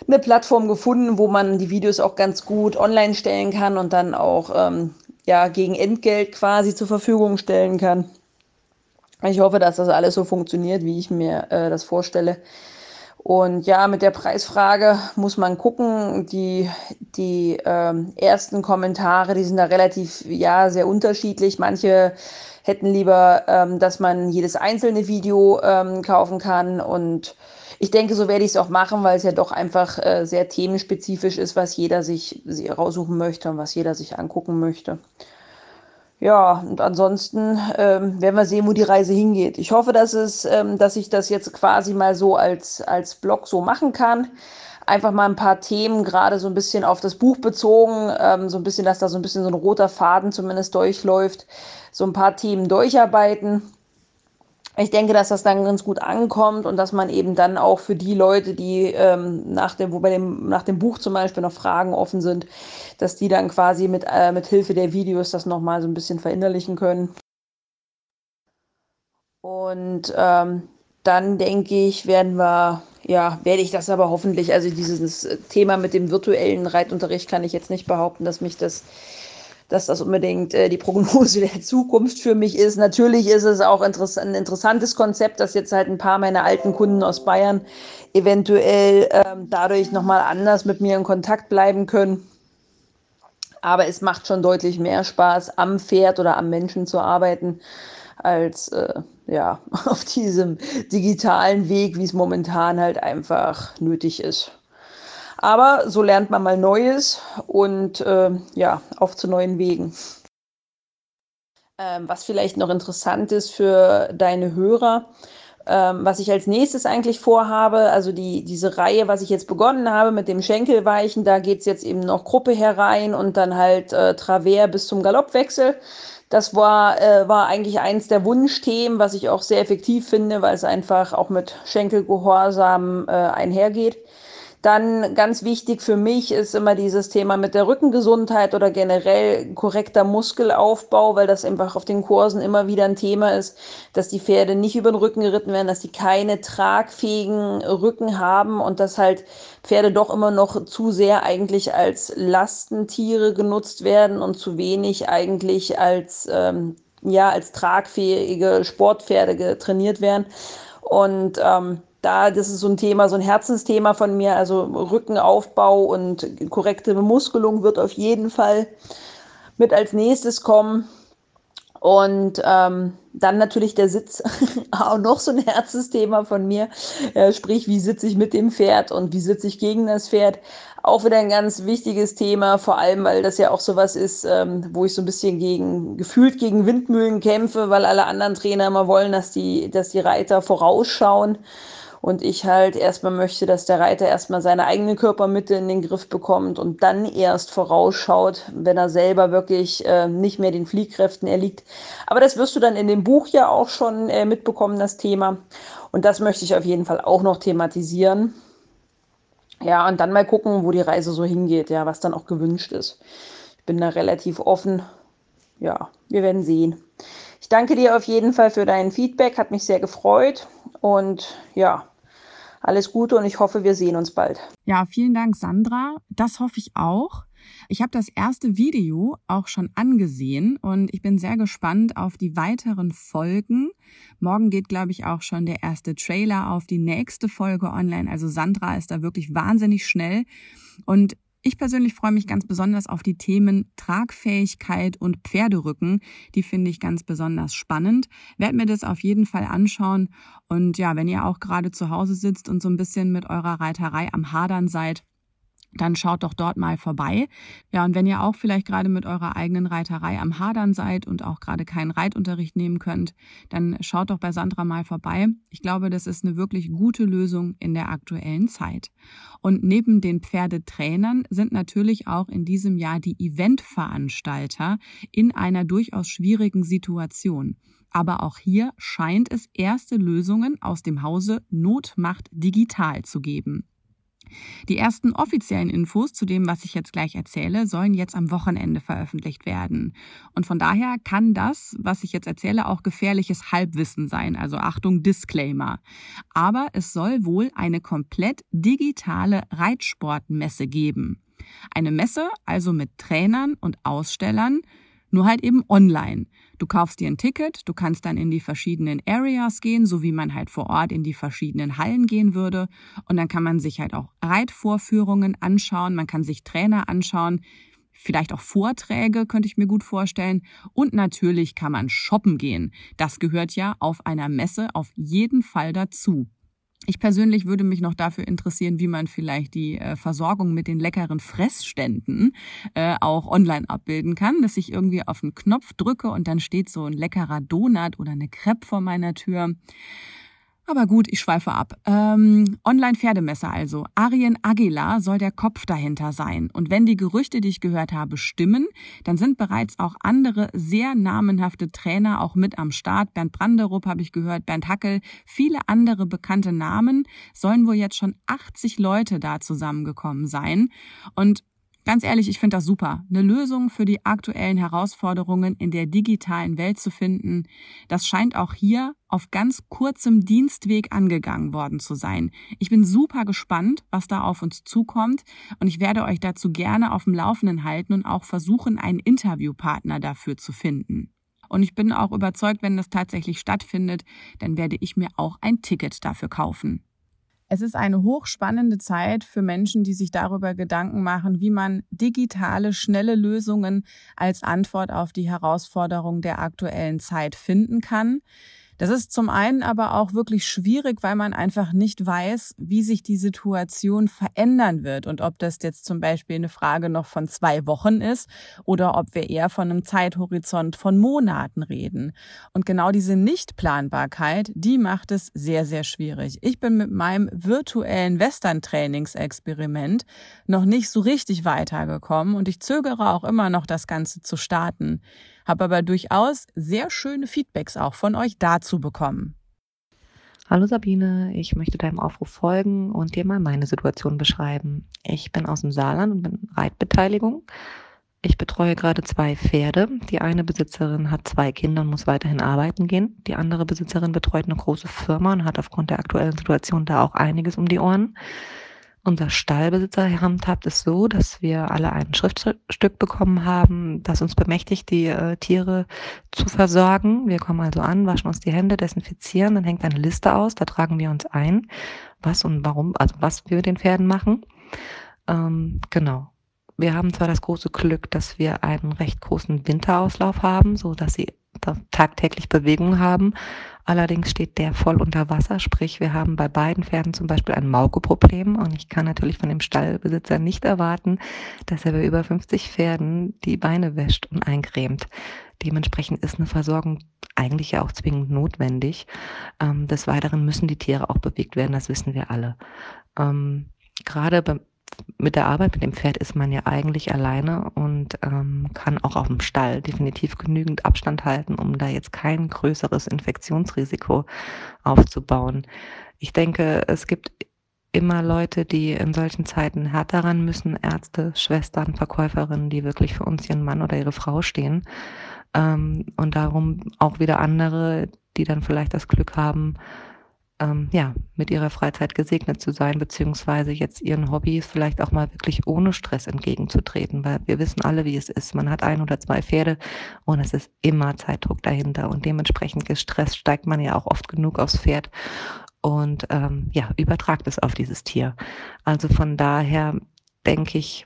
eine Plattform gefunden, wo man die Videos auch ganz gut online stellen kann und dann auch ähm, ja, gegen Entgelt quasi zur Verfügung stellen kann. Ich hoffe, dass das alles so funktioniert, wie ich mir äh, das vorstelle. Und ja, mit der Preisfrage muss man gucken. Die, die ähm, ersten Kommentare, die sind da relativ, ja, sehr unterschiedlich. Manche hätten lieber, ähm, dass man jedes einzelne Video ähm, kaufen kann. Und ich denke, so werde ich es auch machen, weil es ja doch einfach äh, sehr themenspezifisch ist, was jeder sich raussuchen möchte und was jeder sich angucken möchte. Ja, und ansonsten ähm, werden wir sehen, wo die Reise hingeht. Ich hoffe, dass es, ähm, dass ich das jetzt quasi mal so als, als Blog so machen kann einfach mal ein paar Themen, gerade so ein bisschen auf das Buch bezogen, ähm, so ein bisschen, dass da so ein bisschen so ein roter Faden zumindest durchläuft, so ein paar Themen durcharbeiten. Ich denke, dass das dann ganz gut ankommt und dass man eben dann auch für die Leute, die ähm, nach dem, wo bei dem, nach dem Buch zum Beispiel noch Fragen offen sind, dass die dann quasi mit, äh, mit Hilfe der Videos das nochmal so ein bisschen verinnerlichen können. Und ähm, dann denke ich, werden wir ja, werde ich das aber hoffentlich, also dieses Thema mit dem virtuellen Reitunterricht kann ich jetzt nicht behaupten, dass mich das, dass das unbedingt äh, die Prognose der Zukunft für mich ist. Natürlich ist es auch interess ein interessantes Konzept, dass jetzt halt ein paar meiner alten Kunden aus Bayern eventuell ähm, dadurch nochmal anders mit mir in Kontakt bleiben können. Aber es macht schon deutlich mehr Spaß, am Pferd oder am Menschen zu arbeiten als äh, ja, auf diesem digitalen Weg, wie es momentan halt einfach nötig ist. Aber so lernt man mal Neues und äh, ja, auf zu neuen Wegen. Ähm, was vielleicht noch interessant ist für deine Hörer, ähm, was ich als nächstes eigentlich vorhabe, also die, diese Reihe, was ich jetzt begonnen habe mit dem Schenkelweichen, da geht es jetzt eben noch Gruppe herein und dann halt äh, Travers bis zum Galoppwechsel. Das war, äh, war eigentlich eins der Wunschthemen, was ich auch sehr effektiv finde, weil es einfach auch mit Schenkelgehorsam äh, einhergeht. Dann ganz wichtig für mich ist immer dieses Thema mit der Rückengesundheit oder generell korrekter Muskelaufbau, weil das einfach auf den Kursen immer wieder ein Thema ist, dass die Pferde nicht über den Rücken geritten werden, dass die keine tragfähigen Rücken haben und dass halt Pferde doch immer noch zu sehr eigentlich als Lastentiere genutzt werden und zu wenig eigentlich als ähm, ja als tragfähige Sportpferde trainiert werden. Und ähm, da, das ist so ein Thema, so ein Herzensthema von mir. Also Rückenaufbau und korrekte Bemuskelung wird auf jeden Fall mit als nächstes kommen. Und ähm, dann natürlich der Sitz, auch noch so ein Herzensthema von mir. Äh, sprich, wie sitze ich mit dem Pferd und wie sitze ich gegen das Pferd. Auch wieder ein ganz wichtiges Thema, vor allem, weil das ja auch sowas ist, ähm, wo ich so ein bisschen gegen, gefühlt gegen Windmühlen kämpfe, weil alle anderen Trainer immer wollen, dass die, dass die Reiter vorausschauen. Und ich halt erstmal möchte, dass der Reiter erstmal seine eigene Körpermitte in den Griff bekommt und dann erst vorausschaut, wenn er selber wirklich äh, nicht mehr den Fliehkräften erliegt. Aber das wirst du dann in dem Buch ja auch schon äh, mitbekommen, das Thema. Und das möchte ich auf jeden Fall auch noch thematisieren. Ja, und dann mal gucken, wo die Reise so hingeht, ja, was dann auch gewünscht ist. Ich bin da relativ offen. Ja, wir werden sehen. Ich danke dir auf jeden Fall für dein Feedback, hat mich sehr gefreut. Und ja, alles Gute und ich hoffe, wir sehen uns bald. Ja, vielen Dank, Sandra. Das hoffe ich auch. Ich habe das erste Video auch schon angesehen und ich bin sehr gespannt auf die weiteren Folgen. Morgen geht, glaube ich, auch schon der erste Trailer auf die nächste Folge online. Also Sandra ist da wirklich wahnsinnig schnell. Und ich persönlich freue mich ganz besonders auf die Themen Tragfähigkeit und Pferderücken. Die finde ich ganz besonders spannend. Werd mir das auf jeden Fall anschauen. Und ja, wenn ihr auch gerade zu Hause sitzt und so ein bisschen mit eurer Reiterei am Hadern seid, dann schaut doch dort mal vorbei. Ja, und wenn ihr auch vielleicht gerade mit eurer eigenen Reiterei am Hadern seid und auch gerade keinen Reitunterricht nehmen könnt, dann schaut doch bei Sandra mal vorbei. Ich glaube, das ist eine wirklich gute Lösung in der aktuellen Zeit. Und neben den Pferdetrainern sind natürlich auch in diesem Jahr die Eventveranstalter in einer durchaus schwierigen Situation. Aber auch hier scheint es erste Lösungen aus dem Hause Notmacht digital zu geben. Die ersten offiziellen Infos zu dem, was ich jetzt gleich erzähle, sollen jetzt am Wochenende veröffentlicht werden. Und von daher kann das, was ich jetzt erzähle, auch gefährliches Halbwissen sein. Also Achtung, Disclaimer. Aber es soll wohl eine komplett digitale Reitsportmesse geben. Eine Messe also mit Trainern und Ausstellern, nur halt eben online. Du kaufst dir ein Ticket, du kannst dann in die verschiedenen Areas gehen, so wie man halt vor Ort in die verschiedenen Hallen gehen würde. Und dann kann man sich halt auch Reitvorführungen anschauen, man kann sich Trainer anschauen, vielleicht auch Vorträge, könnte ich mir gut vorstellen. Und natürlich kann man shoppen gehen. Das gehört ja auf einer Messe auf jeden Fall dazu. Ich persönlich würde mich noch dafür interessieren, wie man vielleicht die äh, Versorgung mit den leckeren Fressständen äh, auch online abbilden kann, dass ich irgendwie auf einen Knopf drücke und dann steht so ein leckerer Donut oder eine Crepe vor meiner Tür. Aber gut, ich schweife ab. Ähm, Online-Pferdemesse also. Arien Aguilar soll der Kopf dahinter sein. Und wenn die Gerüchte, die ich gehört habe, stimmen, dann sind bereits auch andere sehr namenhafte Trainer auch mit am Start. Bernd Branderup habe ich gehört, Bernd Hackel, viele andere bekannte Namen sollen wohl jetzt schon 80 Leute da zusammengekommen sein. Und Ganz ehrlich, ich finde das super. Eine Lösung für die aktuellen Herausforderungen in der digitalen Welt zu finden, das scheint auch hier auf ganz kurzem Dienstweg angegangen worden zu sein. Ich bin super gespannt, was da auf uns zukommt und ich werde euch dazu gerne auf dem Laufenden halten und auch versuchen, einen Interviewpartner dafür zu finden. Und ich bin auch überzeugt, wenn das tatsächlich stattfindet, dann werde ich mir auch ein Ticket dafür kaufen. Es ist eine hochspannende Zeit für Menschen, die sich darüber Gedanken machen, wie man digitale, schnelle Lösungen als Antwort auf die Herausforderungen der aktuellen Zeit finden kann. Das ist zum einen aber auch wirklich schwierig, weil man einfach nicht weiß, wie sich die Situation verändern wird und ob das jetzt zum Beispiel eine Frage noch von zwei Wochen ist oder ob wir eher von einem Zeithorizont von Monaten reden. Und genau diese Nichtplanbarkeit, die macht es sehr, sehr schwierig. Ich bin mit meinem virtuellen Western-Trainingsexperiment noch nicht so richtig weitergekommen und ich zögere auch immer noch, das Ganze zu starten habe aber durchaus sehr schöne Feedbacks auch von euch dazu bekommen. Hallo Sabine, ich möchte deinem Aufruf folgen und dir mal meine Situation beschreiben. Ich bin aus dem Saarland und bin Reitbeteiligung. Ich betreue gerade zwei Pferde. Die eine Besitzerin hat zwei Kinder und muss weiterhin arbeiten gehen. Die andere Besitzerin betreut eine große Firma und hat aufgrund der aktuellen Situation da auch einiges um die Ohren. Unser Stallbesitzer handhabt es so, dass wir alle ein Schriftstück bekommen haben, das uns bemächtigt, die äh, Tiere zu versorgen. Wir kommen also an, waschen uns die Hände, desinfizieren, dann hängt eine Liste aus, da tragen wir uns ein, was und warum, also was wir mit den Pferden machen. Ähm, genau. Wir haben zwar das große Glück, dass wir einen recht großen Winterauslauf haben, so dass sie tagtäglich Bewegung haben. Allerdings steht der voll unter Wasser, sprich wir haben bei beiden Pferden zum Beispiel ein Mauke-Problem und ich kann natürlich von dem Stallbesitzer nicht erwarten, dass er bei über 50 Pferden die Beine wäscht und eincremt. Dementsprechend ist eine Versorgung eigentlich ja auch zwingend notwendig. Ähm, des Weiteren müssen die Tiere auch bewegt werden, das wissen wir alle. Ähm, gerade mit der Arbeit mit dem Pferd ist man ja eigentlich alleine und ähm, kann auch auf dem Stall definitiv genügend Abstand halten, um da jetzt kein größeres Infektionsrisiko aufzubauen. Ich denke, es gibt immer Leute, die in solchen Zeiten härter ran müssen, Ärzte, Schwestern, Verkäuferinnen, die wirklich für uns ihren Mann oder ihre Frau stehen. Ähm, und darum auch wieder andere, die dann vielleicht das Glück haben, ähm, ja, mit ihrer Freizeit gesegnet zu sein, beziehungsweise jetzt ihren Hobbys vielleicht auch mal wirklich ohne Stress entgegenzutreten, weil wir wissen alle, wie es ist. Man hat ein oder zwei Pferde und es ist immer Zeitdruck dahinter und dementsprechend gestresst steigt man ja auch oft genug aufs Pferd und ähm, ja, übertragt es auf dieses Tier. Also von daher denke ich,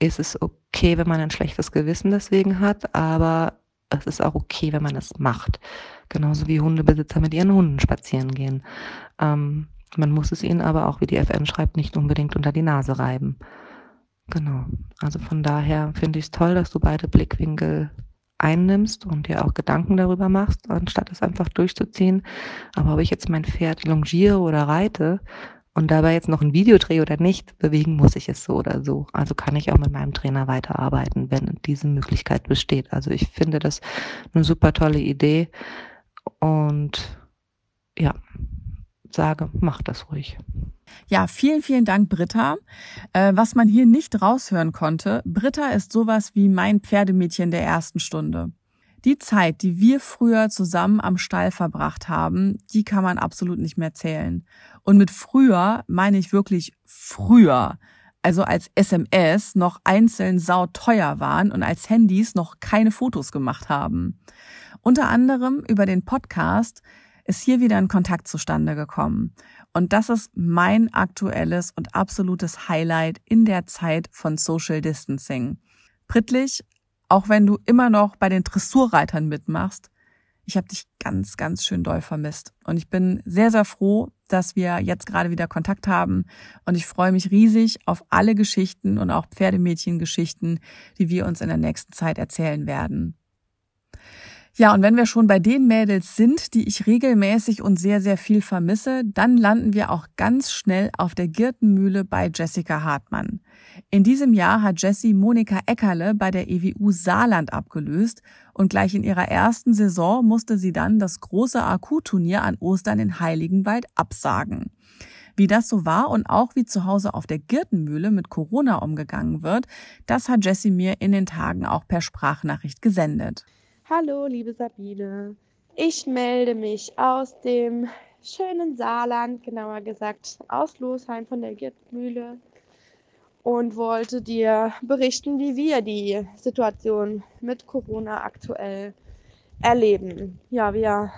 ist es okay, wenn man ein schlechtes Gewissen deswegen hat, aber es ist auch okay, wenn man es macht. Genauso wie Hundebesitzer mit ihren Hunden spazieren gehen. Ähm, man muss es ihnen aber auch, wie die FM schreibt, nicht unbedingt unter die Nase reiben. Genau. Also von daher finde ich es toll, dass du beide Blickwinkel einnimmst und dir auch Gedanken darüber machst, anstatt es einfach durchzuziehen. Aber ob ich jetzt mein Pferd longiere oder reite, und dabei jetzt noch ein Video drehe oder nicht, bewegen muss ich es so oder so. Also kann ich auch mit meinem Trainer weiterarbeiten, wenn diese Möglichkeit besteht. Also ich finde das eine super tolle Idee und ja, sage, mach das ruhig. Ja, vielen, vielen Dank, Britta. Äh, was man hier nicht raushören konnte, Britta ist sowas wie mein Pferdemädchen der ersten Stunde. Die Zeit, die wir früher zusammen am Stall verbracht haben, die kann man absolut nicht mehr zählen. Und mit früher meine ich wirklich früher. Also als SMS noch einzeln sauteuer waren und als Handys noch keine Fotos gemacht haben. Unter anderem über den Podcast ist hier wieder ein Kontakt zustande gekommen. Und das ist mein aktuelles und absolutes Highlight in der Zeit von Social Distancing. Prittlich auch wenn du immer noch bei den Dressurreitern mitmachst, ich habe dich ganz, ganz schön doll vermisst. Und ich bin sehr, sehr froh, dass wir jetzt gerade wieder Kontakt haben. Und ich freue mich riesig auf alle Geschichten und auch Pferdemädchen-Geschichten, die wir uns in der nächsten Zeit erzählen werden. Ja, und wenn wir schon bei den Mädels sind, die ich regelmäßig und sehr, sehr viel vermisse, dann landen wir auch ganz schnell auf der Girtenmühle bei Jessica Hartmann. In diesem Jahr hat Jessie Monika Eckerle bei der EWU Saarland abgelöst und gleich in ihrer ersten Saison musste sie dann das große AQ-Turnier an Ostern in Heiligenwald absagen. Wie das so war und auch wie zu Hause auf der Girtenmühle mit Corona umgegangen wird, das hat Jessie mir in den Tagen auch per Sprachnachricht gesendet. Hallo, liebe Sabine. Ich melde mich aus dem schönen Saarland, genauer gesagt aus Losheim von der Girtmühle und wollte dir berichten, wie wir die Situation mit Corona aktuell erleben. Ja, wir,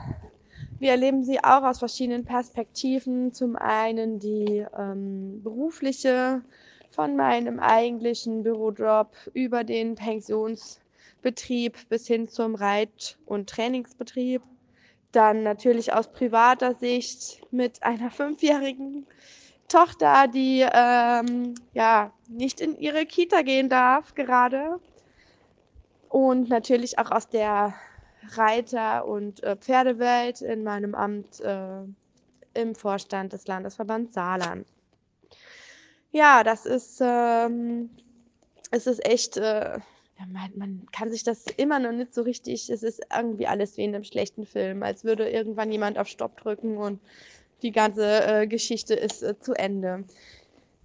wir erleben sie auch aus verschiedenen Perspektiven. Zum einen die ähm, berufliche von meinem eigentlichen Bürojob über den Pensions Betrieb bis hin zum Reit- und Trainingsbetrieb. Dann natürlich aus privater Sicht mit einer fünfjährigen Tochter, die ähm, ja nicht in ihre Kita gehen darf gerade. Und natürlich auch aus der Reiter- und äh, Pferdewelt in meinem Amt äh, im Vorstand des Landesverbands Saarland. Ja, das ist, ähm, es ist echt äh, ja, man, man kann sich das immer noch nicht so richtig, es ist irgendwie alles wie in einem schlechten Film, als würde irgendwann jemand auf Stopp drücken und die ganze äh, Geschichte ist äh, zu Ende.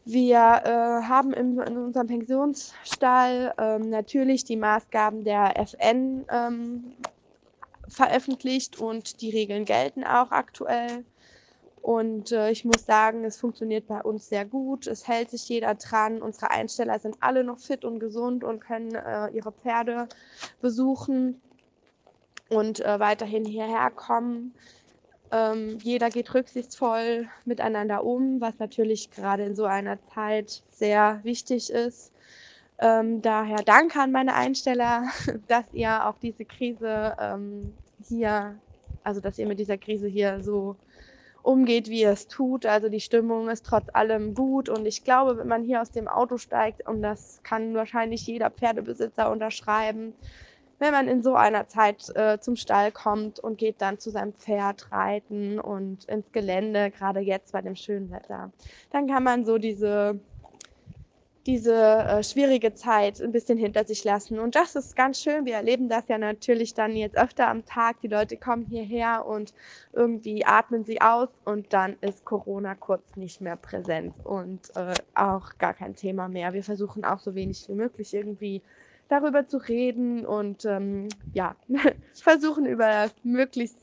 Wir äh, haben im, in unserem Pensionsstall ähm, natürlich die Maßgaben der FN ähm, veröffentlicht und die Regeln gelten auch aktuell. Und äh, ich muss sagen, es funktioniert bei uns sehr gut. Es hält sich jeder dran. Unsere Einsteller sind alle noch fit und gesund und können äh, ihre Pferde besuchen und äh, weiterhin hierher kommen. Ähm, jeder geht rücksichtsvoll miteinander um, was natürlich gerade in so einer Zeit sehr wichtig ist. Ähm, daher danke an meine Einsteller, dass ihr auch diese Krise ähm, hier, also dass ihr mit dieser Krise hier so umgeht, wie er es tut. Also die Stimmung ist trotz allem gut und ich glaube, wenn man hier aus dem Auto steigt, und das kann wahrscheinlich jeder Pferdebesitzer unterschreiben, wenn man in so einer Zeit äh, zum Stall kommt und geht dann zu seinem Pferd reiten und ins Gelände, gerade jetzt bei dem schönen Wetter, dann kann man so diese diese äh, schwierige Zeit ein bisschen hinter sich lassen. Und das ist ganz schön. Wir erleben das ja natürlich dann jetzt öfter am Tag. Die Leute kommen hierher und irgendwie atmen sie aus und dann ist Corona kurz nicht mehr präsent und äh, auch gar kein Thema mehr. Wir versuchen auch so wenig wie möglich irgendwie darüber zu reden und ähm, ja, versuchen über möglichst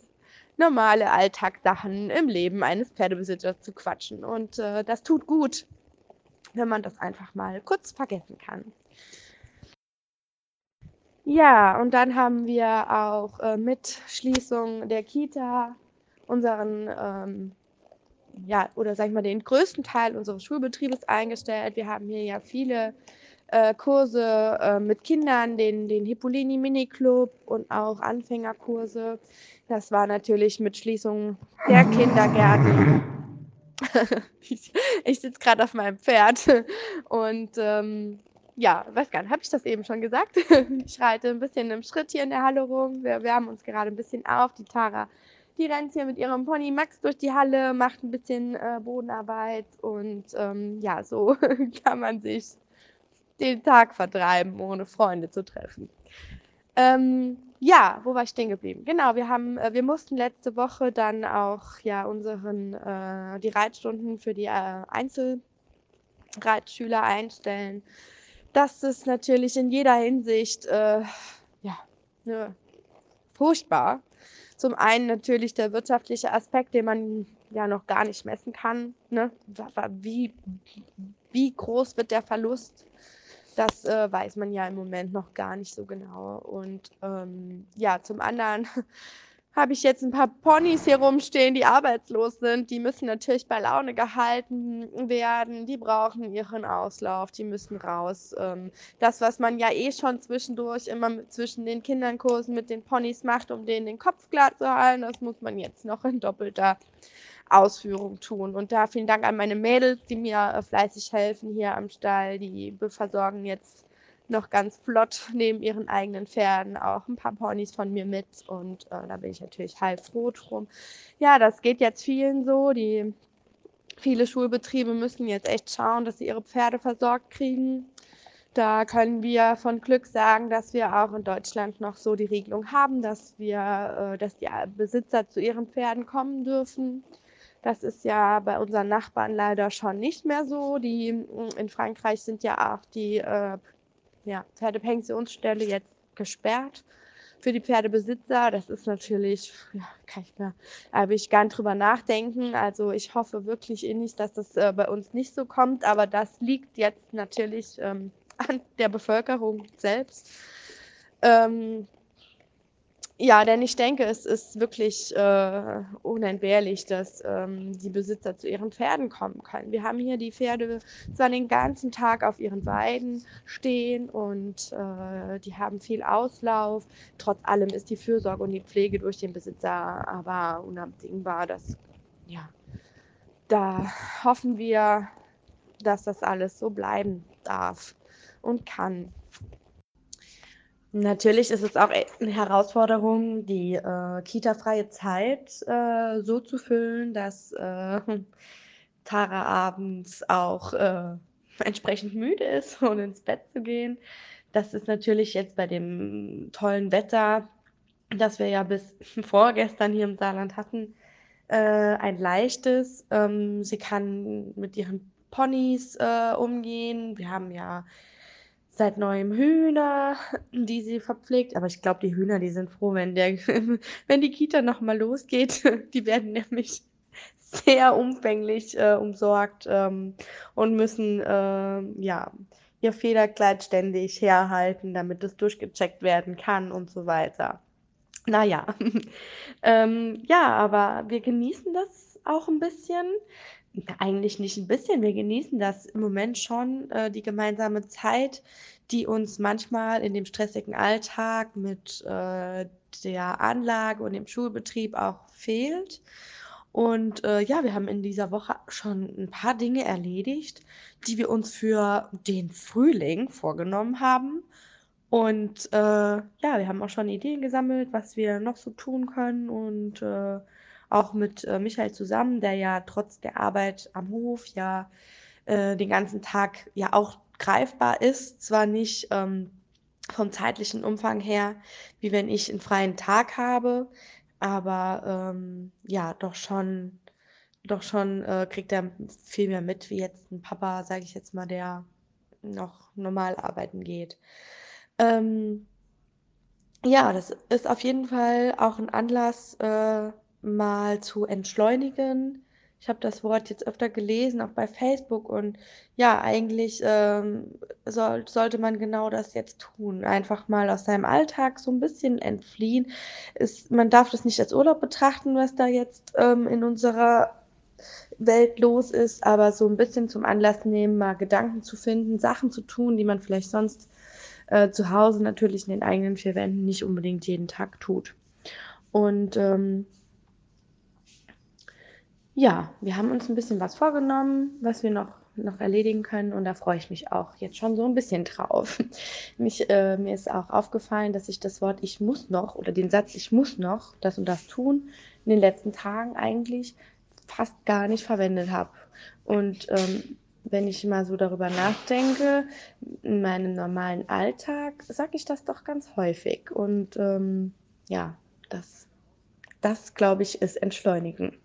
normale Alltagssachen im Leben eines Pferdebesitzers zu quatschen. Und äh, das tut gut, wenn man das einfach mal kurz vergessen kann. Ja, und dann haben wir auch äh, mit Schließung der Kita unseren, ähm, ja, oder sag ich mal, den größten Teil unseres Schulbetriebes eingestellt. Wir haben hier ja viele äh, Kurse äh, mit Kindern, den, den Hippolini Mini Club und auch Anfängerkurse. Das war natürlich mit Schließung der Kindergärten. ich, ich sitze gerade auf meinem Pferd und ähm, ja, weiß gar nicht, habe ich das eben schon gesagt? ich reite ein bisschen im Schritt hier in der Halle rum. Wir wärmen uns gerade ein bisschen auf. Die Tara, die rennt hier mit ihrem Pony Max durch die Halle, macht ein bisschen äh, Bodenarbeit und ähm, ja, so kann man sich den Tag vertreiben, ohne Freunde zu treffen. Ähm, ja, wo war ich stehen geblieben? Genau, wir haben, äh, wir mussten letzte Woche dann auch ja unseren äh, die Reitstunden für die äh, Einzelreitschüler einstellen. Das ist natürlich in jeder Hinsicht äh, ja ne, furchtbar. Zum einen natürlich der wirtschaftliche Aspekt, den man ja noch gar nicht messen kann. Ne? Wie, wie groß wird der Verlust? Das äh, weiß man ja im Moment noch gar nicht so genau. Und ähm, ja, zum anderen habe ich jetzt ein paar Ponys hier rumstehen, die arbeitslos sind. Die müssen natürlich bei Laune gehalten werden. Die brauchen ihren Auslauf, die müssen raus. Ähm, das, was man ja eh schon zwischendurch immer zwischen den Kindernkursen mit den Ponys macht, um denen den Kopf klar zu halten, das muss man jetzt noch in doppelter Ausführung tun. Und da vielen Dank an meine Mädels, die mir äh, fleißig helfen hier am Stall. Die versorgen jetzt noch ganz flott neben ihren eigenen Pferden auch ein paar Ponys von mir mit. Und äh, da bin ich natürlich heilfroh drum. Ja, das geht jetzt vielen so. Die viele Schulbetriebe müssen jetzt echt schauen, dass sie ihre Pferde versorgt kriegen. Da können wir von Glück sagen, dass wir auch in Deutschland noch so die Regelung haben, dass wir, äh, dass die Besitzer zu ihren Pferden kommen dürfen. Das ist ja bei unseren Nachbarn leider schon nicht mehr so. Die mm, in Frankreich sind ja auch die äh, ja, Pferdepensionsstelle jetzt gesperrt für die Pferdebesitzer. Das ist natürlich, ja, kann ich mir, will ich nicht drüber nachdenken. Also ich hoffe wirklich innig, dass das äh, bei uns nicht so kommt, aber das liegt jetzt natürlich ähm, an der Bevölkerung selbst. Ähm, ja, denn ich denke, es ist wirklich äh, unentbehrlich, dass ähm, die Besitzer zu ihren Pferden kommen können. Wir haben hier die Pferde zwar den ganzen Tag auf ihren Weiden stehen und äh, die haben viel Auslauf. Trotz allem ist die Fürsorge und die Pflege durch den Besitzer aber unabdingbar. Das, ja, da hoffen wir, dass das alles so bleiben darf und kann. Natürlich ist es auch e-, eine Herausforderung, die äh, kita-freie Zeit äh, so zu füllen, dass äh, Tara abends auch äh, entsprechend müde ist und ins Bett zu gehen. Das ist natürlich jetzt bei dem tollen Wetter, das wir ja bis vorgestern hier im Saarland hatten, äh, ein leichtes. Ähm, sie kann mit ihren Ponys äh, umgehen. Wir haben ja seit neuem Hühner, die sie verpflegt. Aber ich glaube, die Hühner, die sind froh, wenn, der, wenn die Kita nochmal losgeht. Die werden nämlich sehr umfänglich äh, umsorgt ähm, und müssen äh, ja ihr Federkleid ständig herhalten, damit es durchgecheckt werden kann und so weiter. Naja, ähm, ja, aber wir genießen das auch ein bisschen. Eigentlich nicht ein bisschen. Wir genießen das im Moment schon, äh, die gemeinsame Zeit, die uns manchmal in dem stressigen Alltag mit äh, der Anlage und dem Schulbetrieb auch fehlt. Und äh, ja, wir haben in dieser Woche schon ein paar Dinge erledigt, die wir uns für den Frühling vorgenommen haben. Und äh, ja, wir haben auch schon Ideen gesammelt, was wir noch so tun können und äh, auch mit äh, Michael zusammen, der ja trotz der Arbeit am Hof ja äh, den ganzen Tag ja auch greifbar ist. Zwar nicht ähm, vom zeitlichen Umfang her, wie wenn ich einen freien Tag habe, aber ähm, ja, doch schon, doch schon äh, kriegt er viel mehr mit, wie jetzt ein Papa, sage ich jetzt mal, der noch normal arbeiten geht. Ähm, ja, das ist auf jeden Fall auch ein Anlass, äh, mal zu entschleunigen. Ich habe das Wort jetzt öfter gelesen, auch bei Facebook. Und ja, eigentlich ähm, soll, sollte man genau das jetzt tun. Einfach mal aus seinem Alltag so ein bisschen entfliehen. Ist, man darf das nicht als Urlaub betrachten, was da jetzt ähm, in unserer Welt los ist, aber so ein bisschen zum Anlass nehmen, mal Gedanken zu finden, Sachen zu tun, die man vielleicht sonst äh, zu Hause natürlich in den eigenen vier Wänden nicht unbedingt jeden Tag tut. Und ähm, ja, wir haben uns ein bisschen was vorgenommen, was wir noch, noch erledigen können und da freue ich mich auch jetzt schon so ein bisschen drauf. Mich, äh, mir ist auch aufgefallen, dass ich das Wort ich muss noch oder den Satz ich muss noch das und das tun in den letzten Tagen eigentlich fast gar nicht verwendet habe. Und ähm, wenn ich mal so darüber nachdenke, in meinem normalen Alltag sage ich das doch ganz häufig. Und ähm, ja, das, das glaube ich, ist entschleunigen.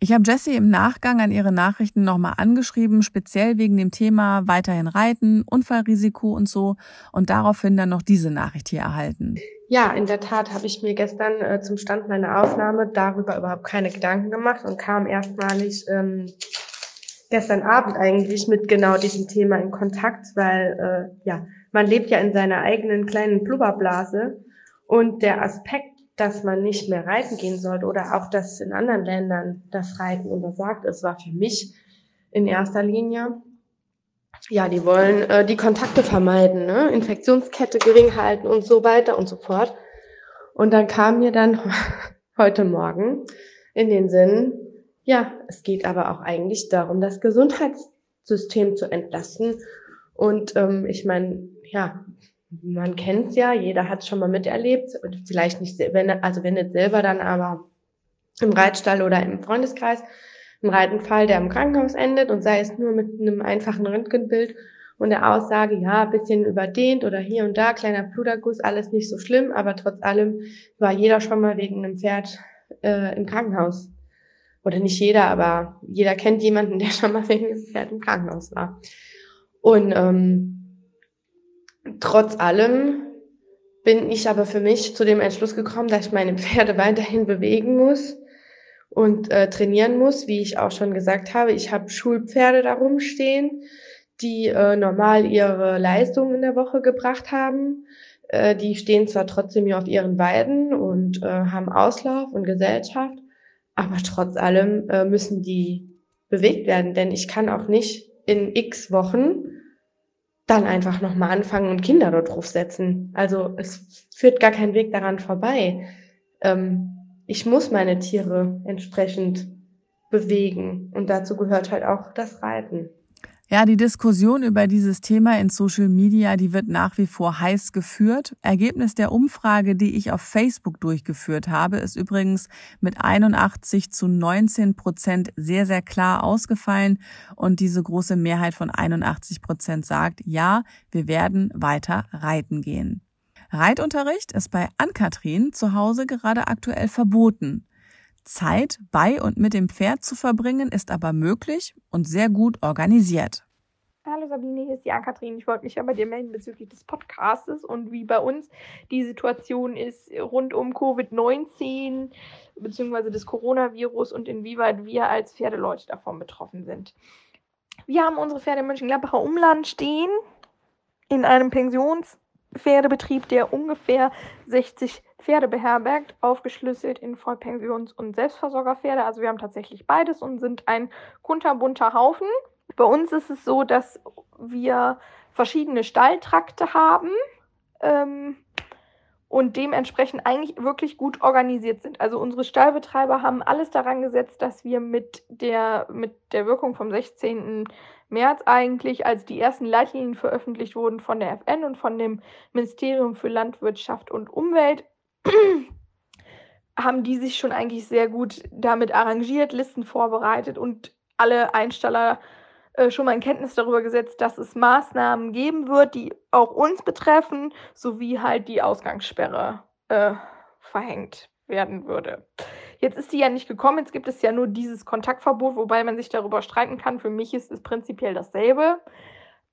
Ich habe Jessie im Nachgang an ihre Nachrichten nochmal angeschrieben, speziell wegen dem Thema weiterhin reiten, Unfallrisiko und so und daraufhin dann noch diese Nachricht hier erhalten. Ja, in der Tat habe ich mir gestern äh, zum Stand meiner Aufnahme darüber überhaupt keine Gedanken gemacht und kam erstmalig ähm, gestern Abend eigentlich mit genau diesem Thema in Kontakt, weil äh, ja, man lebt ja in seiner eigenen kleinen Blubberblase und der Aspekt dass man nicht mehr reiten gehen sollte oder auch, dass in anderen Ländern das Reiten untersagt ist, war für mich in erster Linie, ja, die wollen äh, die Kontakte vermeiden, ne? Infektionskette gering halten und so weiter und so fort. Und dann kam mir dann heute Morgen in den Sinn, ja, es geht aber auch eigentlich darum, das Gesundheitssystem zu entlasten. Und ähm, ich meine, ja, man kennt es ja, jeder hat es schon mal miterlebt und vielleicht nicht, wenn, also wenn nicht selber dann aber im Reitstall oder im Freundeskreis, im Reitenfall, der im Krankenhaus endet und sei es nur mit einem einfachen Röntgenbild und der Aussage, ja, bisschen überdehnt oder hier und da, kleiner Bluterguss, alles nicht so schlimm, aber trotz allem war jeder schon mal wegen einem Pferd äh, im Krankenhaus. Oder nicht jeder, aber jeder kennt jemanden, der schon mal wegen einem Pferd im Krankenhaus war. Und ähm, Trotz allem bin ich aber für mich zu dem Entschluss gekommen, dass ich meine Pferde weiterhin bewegen muss und äh, trainieren muss, wie ich auch schon gesagt habe. Ich habe Schulpferde darum stehen, die äh, normal ihre Leistung in der Woche gebracht haben. Äh, die stehen zwar trotzdem hier auf ihren Weiden und äh, haben Auslauf und Gesellschaft, aber trotz allem äh, müssen die bewegt werden, denn ich kann auch nicht in x Wochen dann einfach nochmal anfangen und Kinder dort draufsetzen. Also es führt gar kein Weg daran vorbei. Ähm, ich muss meine Tiere entsprechend bewegen und dazu gehört halt auch das Reiten. Ja, die Diskussion über dieses Thema in Social Media, die wird nach wie vor heiß geführt. Ergebnis der Umfrage, die ich auf Facebook durchgeführt habe, ist übrigens mit 81 zu 19 Prozent sehr, sehr klar ausgefallen. Und diese große Mehrheit von 81 Prozent sagt, ja, wir werden weiter reiten gehen. Reitunterricht ist bei Ann-Kathrin zu Hause gerade aktuell verboten. Zeit bei und mit dem Pferd zu verbringen, ist aber möglich und sehr gut organisiert. Hallo Sabine, hier ist die Ann-Kathrin. Ich wollte mich ja bei dir melden bezüglich des Podcastes und wie bei uns die Situation ist rund um Covid-19 bzw. das Coronavirus und inwieweit wir als Pferdeleute davon betroffen sind. Wir haben unsere Pferde im Mönchengladbacher Umland stehen in einem Pensionspferdebetrieb, der ungefähr 60 Pferde beherbergt, aufgeschlüsselt in Vollpensions- und Selbstversorgerpferde. Also wir haben tatsächlich beides und sind ein kunterbunter Haufen. Bei uns ist es so, dass wir verschiedene Stalltrakte haben ähm, und dementsprechend eigentlich wirklich gut organisiert sind. Also unsere Stallbetreiber haben alles daran gesetzt, dass wir mit der, mit der Wirkung vom 16. März eigentlich, als die ersten Leitlinien veröffentlicht wurden von der FN und von dem Ministerium für Landwirtschaft und Umwelt, haben die sich schon eigentlich sehr gut damit arrangiert, Listen vorbereitet und alle Einsteller äh, schon mal in Kenntnis darüber gesetzt, dass es Maßnahmen geben wird, die auch uns betreffen, sowie halt die Ausgangssperre äh, verhängt werden würde. Jetzt ist die ja nicht gekommen, jetzt gibt es ja nur dieses Kontaktverbot, wobei man sich darüber streiten kann. Für mich ist es prinzipiell dasselbe.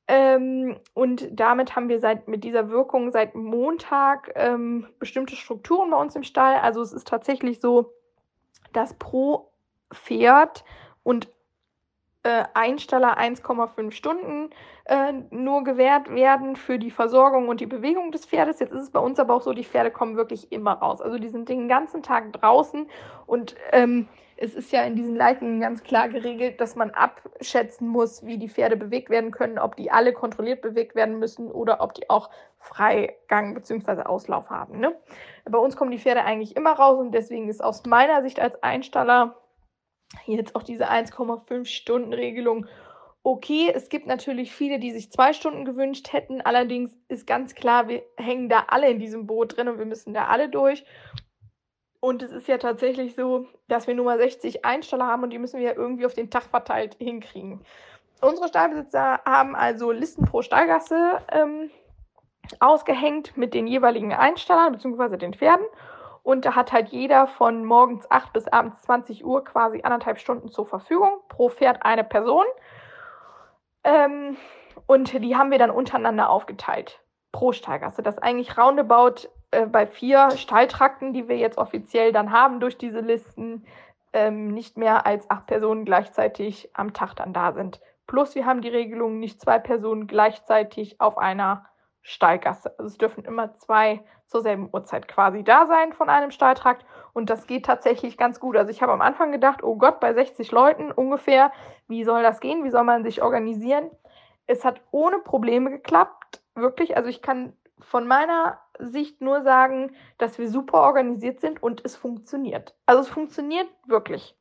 Ähm, und damit haben wir seit mit dieser Wirkung seit Montag ähm, bestimmte Strukturen bei uns im Stall. Also es ist tatsächlich so, dass pro Pferd und äh, Einstaller 1,5 Stunden äh, nur gewährt werden für die Versorgung und die Bewegung des Pferdes. Jetzt ist es bei uns aber auch so, die Pferde kommen wirklich immer raus. Also die sind den ganzen Tag draußen und ähm, es ist ja in diesen Leitlinien ganz klar geregelt, dass man abschätzen muss, wie die Pferde bewegt werden können, ob die alle kontrolliert bewegt werden müssen oder ob die auch Freigang bzw. Auslauf haben. Ne? Bei uns kommen die Pferde eigentlich immer raus und deswegen ist aus meiner Sicht als Einstaller jetzt auch diese 1,5 Stunden Regelung okay. Es gibt natürlich viele, die sich zwei Stunden gewünscht hätten. Allerdings ist ganz klar, wir hängen da alle in diesem Boot drin und wir müssen da alle durch. Und es ist ja tatsächlich so, dass wir nur mal 60 Einsteller haben und die müssen wir ja irgendwie auf den Tag verteilt hinkriegen. Unsere Stallbesitzer haben also Listen pro Stallgasse ähm, ausgehängt mit den jeweiligen Einstellern bzw. den Pferden. Und da hat halt jeder von morgens 8 bis abends 20 Uhr quasi anderthalb Stunden zur Verfügung. Pro Pferd eine Person. Ähm, und die haben wir dann untereinander aufgeteilt. Pro Stallgasse. Das eigentlich roundabout äh, bei vier Stalltrakten, die wir jetzt offiziell dann haben durch diese Listen, ähm, nicht mehr als acht Personen gleichzeitig am Tag dann da sind. Plus wir haben die Regelung, nicht zwei Personen gleichzeitig auf einer Stallgasse. Also es dürfen immer zwei zur selben Uhrzeit quasi da sein von einem Stalltrakt. Und das geht tatsächlich ganz gut. Also ich habe am Anfang gedacht, oh Gott, bei 60 Leuten ungefähr, wie soll das gehen? Wie soll man sich organisieren? Es hat ohne Probleme geklappt. Wirklich. Also ich kann von meiner Sicht nur sagen, dass wir super organisiert sind und es funktioniert. Also es funktioniert wirklich.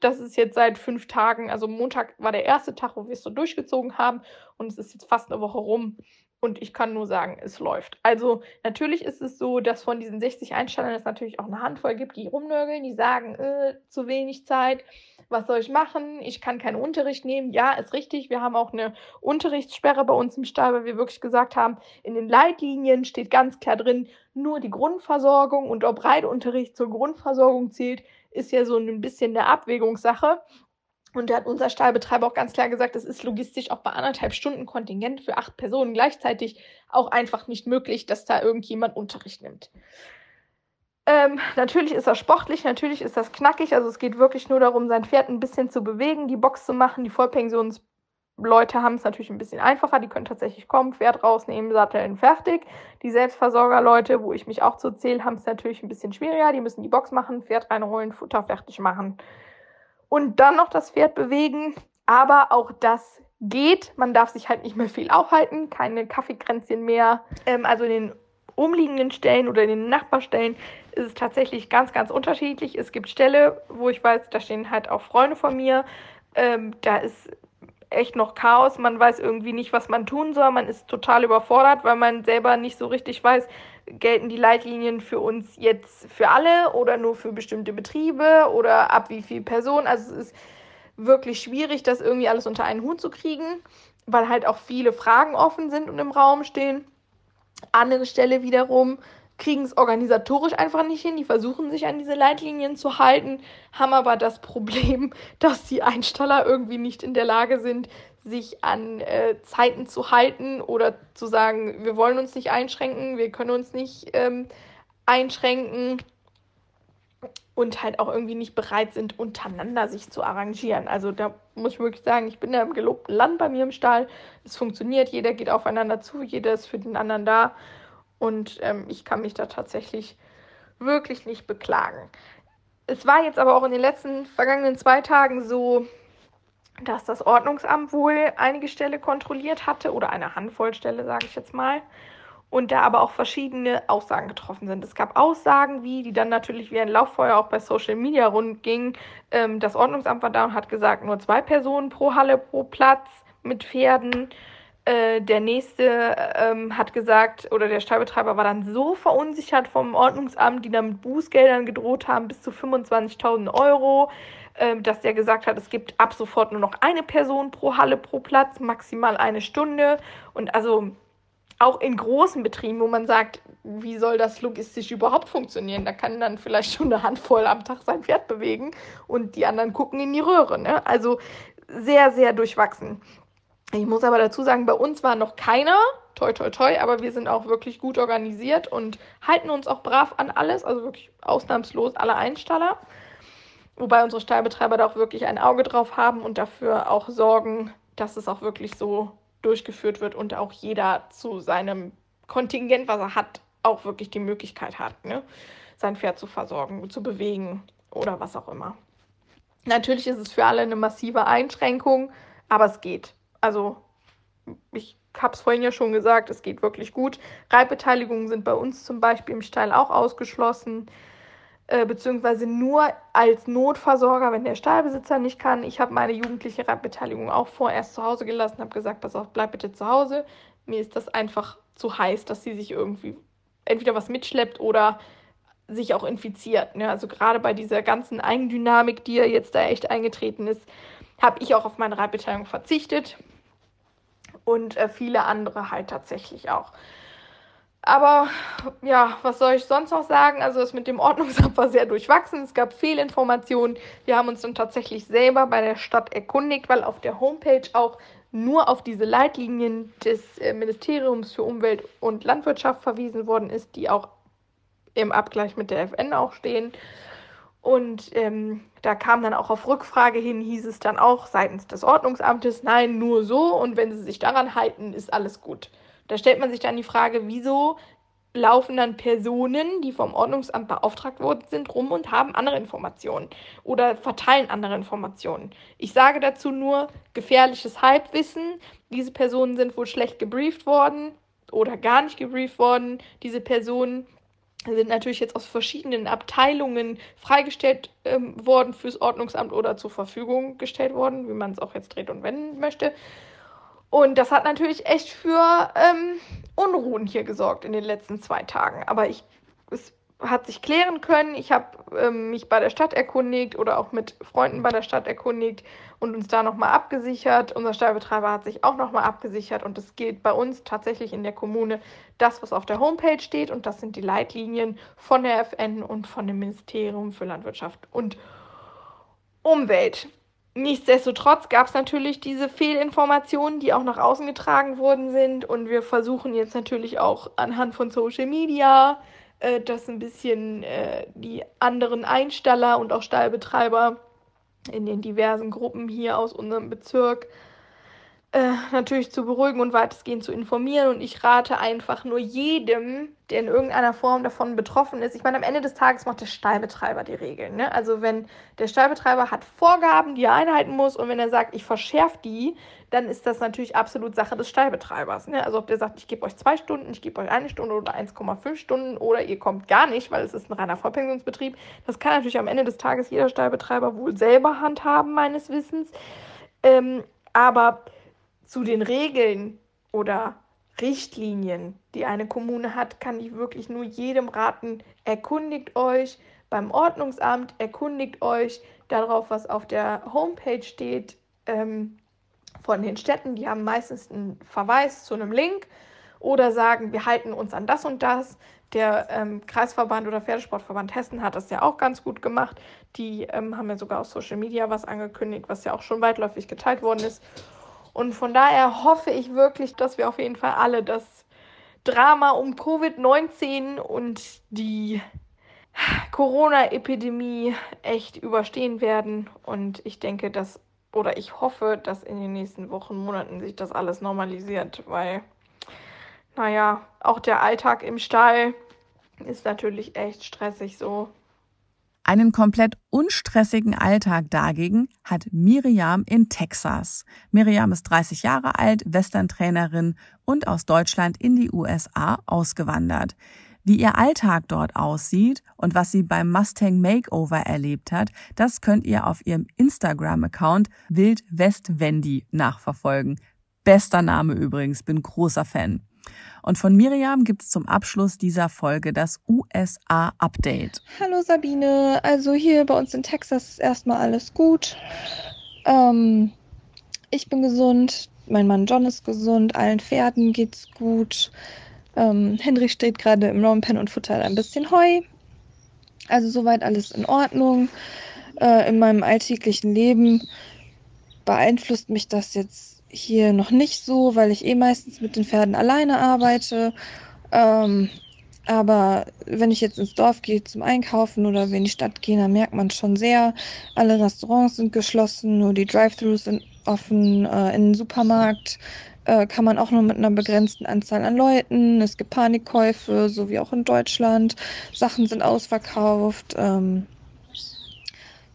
Das ist jetzt seit fünf Tagen, also Montag war der erste Tag, wo wir es so durchgezogen haben und es ist jetzt fast eine Woche rum und ich kann nur sagen, es läuft. Also natürlich ist es so, dass von diesen 60 Einstellern es natürlich auch eine Handvoll gibt, die rumnörgeln, die sagen, äh, zu wenig Zeit, was soll ich machen? Ich kann keinen Unterricht nehmen. Ja, ist richtig. Wir haben auch eine Unterrichtssperre bei uns im Stall, weil wir wirklich gesagt haben, in den Leitlinien steht ganz klar drin, nur die Grundversorgung und ob Reitunterricht zur Grundversorgung zählt, ist ja so ein bisschen eine Abwägungssache. Und da hat unser Stallbetreiber auch ganz klar gesagt, es ist logistisch auch bei anderthalb Stunden Kontingent für acht Personen gleichzeitig auch einfach nicht möglich, dass da irgendjemand Unterricht nimmt. Ähm, natürlich ist das sportlich, natürlich ist das knackig. Also es geht wirklich nur darum, sein Pferd ein bisschen zu bewegen, die Box zu machen. Die Vollpensionsleute haben es natürlich ein bisschen einfacher. Die können tatsächlich kommen, Pferd rausnehmen, satteln, fertig. Die Selbstversorgerleute, wo ich mich auch zu zähle, haben es natürlich ein bisschen schwieriger. Die müssen die Box machen, Pferd reinholen, Futter fertig machen und dann noch das Pferd bewegen. Aber auch das geht. Man darf sich halt nicht mehr viel aufhalten, keine Kaffeekränzchen mehr. Ähm, also in den umliegenden Stellen oder in den Nachbarstellen ist es tatsächlich ganz, ganz unterschiedlich. Es gibt Ställe, wo ich weiß, da stehen halt auch Freunde von mir. Ähm, da ist echt noch Chaos. Man weiß irgendwie nicht, was man tun soll. Man ist total überfordert, weil man selber nicht so richtig weiß, gelten die Leitlinien für uns jetzt für alle oder nur für bestimmte Betriebe oder ab wie viel Personen. Also es ist wirklich schwierig, das irgendwie alles unter einen Hut zu kriegen, weil halt auch viele Fragen offen sind und im Raum stehen. Andere Stelle wiederum kriegen es organisatorisch einfach nicht hin. Die versuchen sich an diese Leitlinien zu halten, haben aber das Problem, dass die Einsteller irgendwie nicht in der Lage sind, sich an äh, Zeiten zu halten oder zu sagen, wir wollen uns nicht einschränken, wir können uns nicht ähm, einschränken und halt auch irgendwie nicht bereit sind, untereinander sich zu arrangieren. Also da muss ich wirklich sagen, ich bin da im gelobten Land bei mir im Stall. Es funktioniert, jeder geht aufeinander zu, jeder ist für den anderen da. Und ähm, ich kann mich da tatsächlich wirklich nicht beklagen. Es war jetzt aber auch in den letzten vergangenen zwei Tagen so, dass das Ordnungsamt wohl einige Stelle kontrolliert hatte oder eine Handvoll Stelle, sage ich jetzt mal. Und da aber auch verschiedene Aussagen getroffen sind. Es gab Aussagen, wie, die dann natürlich wie ein Lauffeuer auch bei Social Media rund ging. Ähm, das Ordnungsamt war da und hat gesagt, nur zwei Personen pro Halle pro Platz mit Pferden. Äh, der nächste ähm, hat gesagt, oder der Stallbetreiber war dann so verunsichert vom Ordnungsamt, die dann mit Bußgeldern gedroht haben, bis zu 25.000 Euro, äh, dass der gesagt hat, es gibt ab sofort nur noch eine Person pro Halle pro Platz, maximal eine Stunde. Und also auch in großen Betrieben, wo man sagt, wie soll das logistisch überhaupt funktionieren? Da kann dann vielleicht schon eine Handvoll am Tag sein Pferd bewegen und die anderen gucken in die Röhre. Ne? Also sehr, sehr durchwachsen. Ich muss aber dazu sagen, bei uns war noch keiner, toi toi toi, aber wir sind auch wirklich gut organisiert und halten uns auch brav an alles, also wirklich ausnahmslos alle Einstaller. Wobei unsere Stallbetreiber da auch wirklich ein Auge drauf haben und dafür auch sorgen, dass es auch wirklich so durchgeführt wird und auch jeder zu seinem Kontingent, was er hat, auch wirklich die Möglichkeit hat, ne? sein Pferd zu versorgen, zu bewegen oder was auch immer. Natürlich ist es für alle eine massive Einschränkung, aber es geht. Also ich habe es vorhin ja schon gesagt, es geht wirklich gut. Reibbeteiligungen sind bei uns zum Beispiel im Stall auch ausgeschlossen. Äh, beziehungsweise nur als Notversorger, wenn der Stallbesitzer nicht kann. Ich habe meine jugendliche Radbeteiligung auch vorerst zu Hause gelassen, habe gesagt, pass auf, bleib bitte zu Hause. Mir ist das einfach zu heiß, dass sie sich irgendwie entweder was mitschleppt oder sich auch infiziert. Ne? Also gerade bei dieser ganzen Eigendynamik, die ja jetzt da echt eingetreten ist, habe ich auch auf meine Reitbeteiligung verzichtet und äh, viele andere halt tatsächlich auch. Aber ja, was soll ich sonst noch sagen? Also das mit dem Ordnungsamt war sehr durchwachsen. Es gab Fehlinformationen. Wir haben uns dann tatsächlich selber bei der Stadt erkundigt, weil auf der Homepage auch nur auf diese Leitlinien des äh, Ministeriums für Umwelt und Landwirtschaft verwiesen worden ist, die auch im Abgleich mit der FN auch stehen. Und ähm, da kam dann auch auf Rückfrage hin, hieß es dann auch seitens des Ordnungsamtes, nein, nur so und wenn sie sich daran halten, ist alles gut. Da stellt man sich dann die Frage, wieso laufen dann Personen, die vom Ordnungsamt beauftragt worden sind, rum und haben andere Informationen oder verteilen andere Informationen. Ich sage dazu nur gefährliches Halbwissen. Diese Personen sind wohl schlecht gebrieft worden oder gar nicht gebrieft worden. Diese Personen sind natürlich jetzt aus verschiedenen Abteilungen freigestellt ähm, worden fürs Ordnungsamt oder zur Verfügung gestellt worden, wie man es auch jetzt dreht und wenden möchte. Und das hat natürlich echt für ähm, Unruhen hier gesorgt in den letzten zwei Tagen. Aber ich, es hat sich klären können. Ich habe ähm, mich bei der Stadt erkundigt oder auch mit Freunden bei der Stadt erkundigt und uns da nochmal abgesichert. Unser Stallbetreiber hat sich auch nochmal abgesichert und es gilt bei uns tatsächlich in der Kommune das, was auf der Homepage steht und das sind die Leitlinien von der FN und von dem Ministerium für Landwirtschaft und Umwelt. Nichtsdestotrotz gab es natürlich diese Fehlinformationen, die auch nach außen getragen worden sind. Und wir versuchen jetzt natürlich auch anhand von Social Media, äh, dass ein bisschen äh, die anderen Einstaller und auch Stallbetreiber in den diversen Gruppen hier aus unserem Bezirk äh, natürlich zu beruhigen und weitestgehend zu informieren. Und ich rate einfach nur jedem, der in irgendeiner Form davon betroffen ist. Ich meine, am Ende des Tages macht der Stallbetreiber die Regeln. Ne? Also wenn der Stallbetreiber hat Vorgaben, die er einhalten muss, und wenn er sagt, ich verschärfe die, dann ist das natürlich absolut Sache des Stallbetreibers. Ne? Also ob der sagt, ich gebe euch zwei Stunden, ich gebe euch eine Stunde oder 1,5 Stunden oder ihr kommt gar nicht, weil es ist ein reiner Vollpensionsbetrieb. Das kann natürlich am Ende des Tages jeder Stallbetreiber wohl selber handhaben, meines Wissens. Ähm, aber zu den Regeln oder Richtlinien, die eine Kommune hat, kann ich wirklich nur jedem raten, erkundigt euch beim Ordnungsamt, erkundigt euch darauf, was auf der Homepage steht ähm, von den Städten. Die haben meistens einen Verweis zu einem Link oder sagen, wir halten uns an das und das. Der ähm, Kreisverband oder Pferdesportverband Hessen hat das ja auch ganz gut gemacht. Die ähm, haben ja sogar auf Social Media was angekündigt, was ja auch schon weitläufig geteilt worden ist. Und von daher hoffe ich wirklich, dass wir auf jeden Fall alle das Drama um Covid-19 und die Corona-Epidemie echt überstehen werden. Und ich denke, dass, oder ich hoffe, dass in den nächsten Wochen, Monaten sich das alles normalisiert, weil, naja, auch der Alltag im Stall ist natürlich echt stressig so. Einen komplett unstressigen Alltag dagegen hat Miriam in Texas. Miriam ist 30 Jahre alt, Western-Trainerin und aus Deutschland in die USA ausgewandert. Wie ihr Alltag dort aussieht und was sie beim Mustang Makeover erlebt hat, das könnt ihr auf ihrem Instagram-Account Wild West Wendy nachverfolgen. Bester Name übrigens, bin großer Fan. Und von Miriam gibt es zum Abschluss dieser Folge das USA-Update. Hallo Sabine, also hier bei uns in Texas ist erstmal alles gut. Ähm, ich bin gesund, mein Mann John ist gesund, allen Pferden geht's gut. Ähm, Henry steht gerade im Rompen und futtert ein bisschen Heu. Also soweit alles in Ordnung. Äh, in meinem alltäglichen Leben beeinflusst mich das jetzt hier noch nicht so, weil ich eh meistens mit den Pferden alleine arbeite. Ähm, Aber wenn ich jetzt ins Dorf gehe zum Einkaufen oder wir in die Stadt gehen, dann merkt man schon sehr, alle Restaurants sind geschlossen, nur die Drive-Thrus sind offen, äh, in den Supermarkt äh, kann man auch nur mit einer begrenzten Anzahl an Leuten. Es gibt Panikkäufe, so wie auch in Deutschland. Sachen sind ausverkauft. Ähm,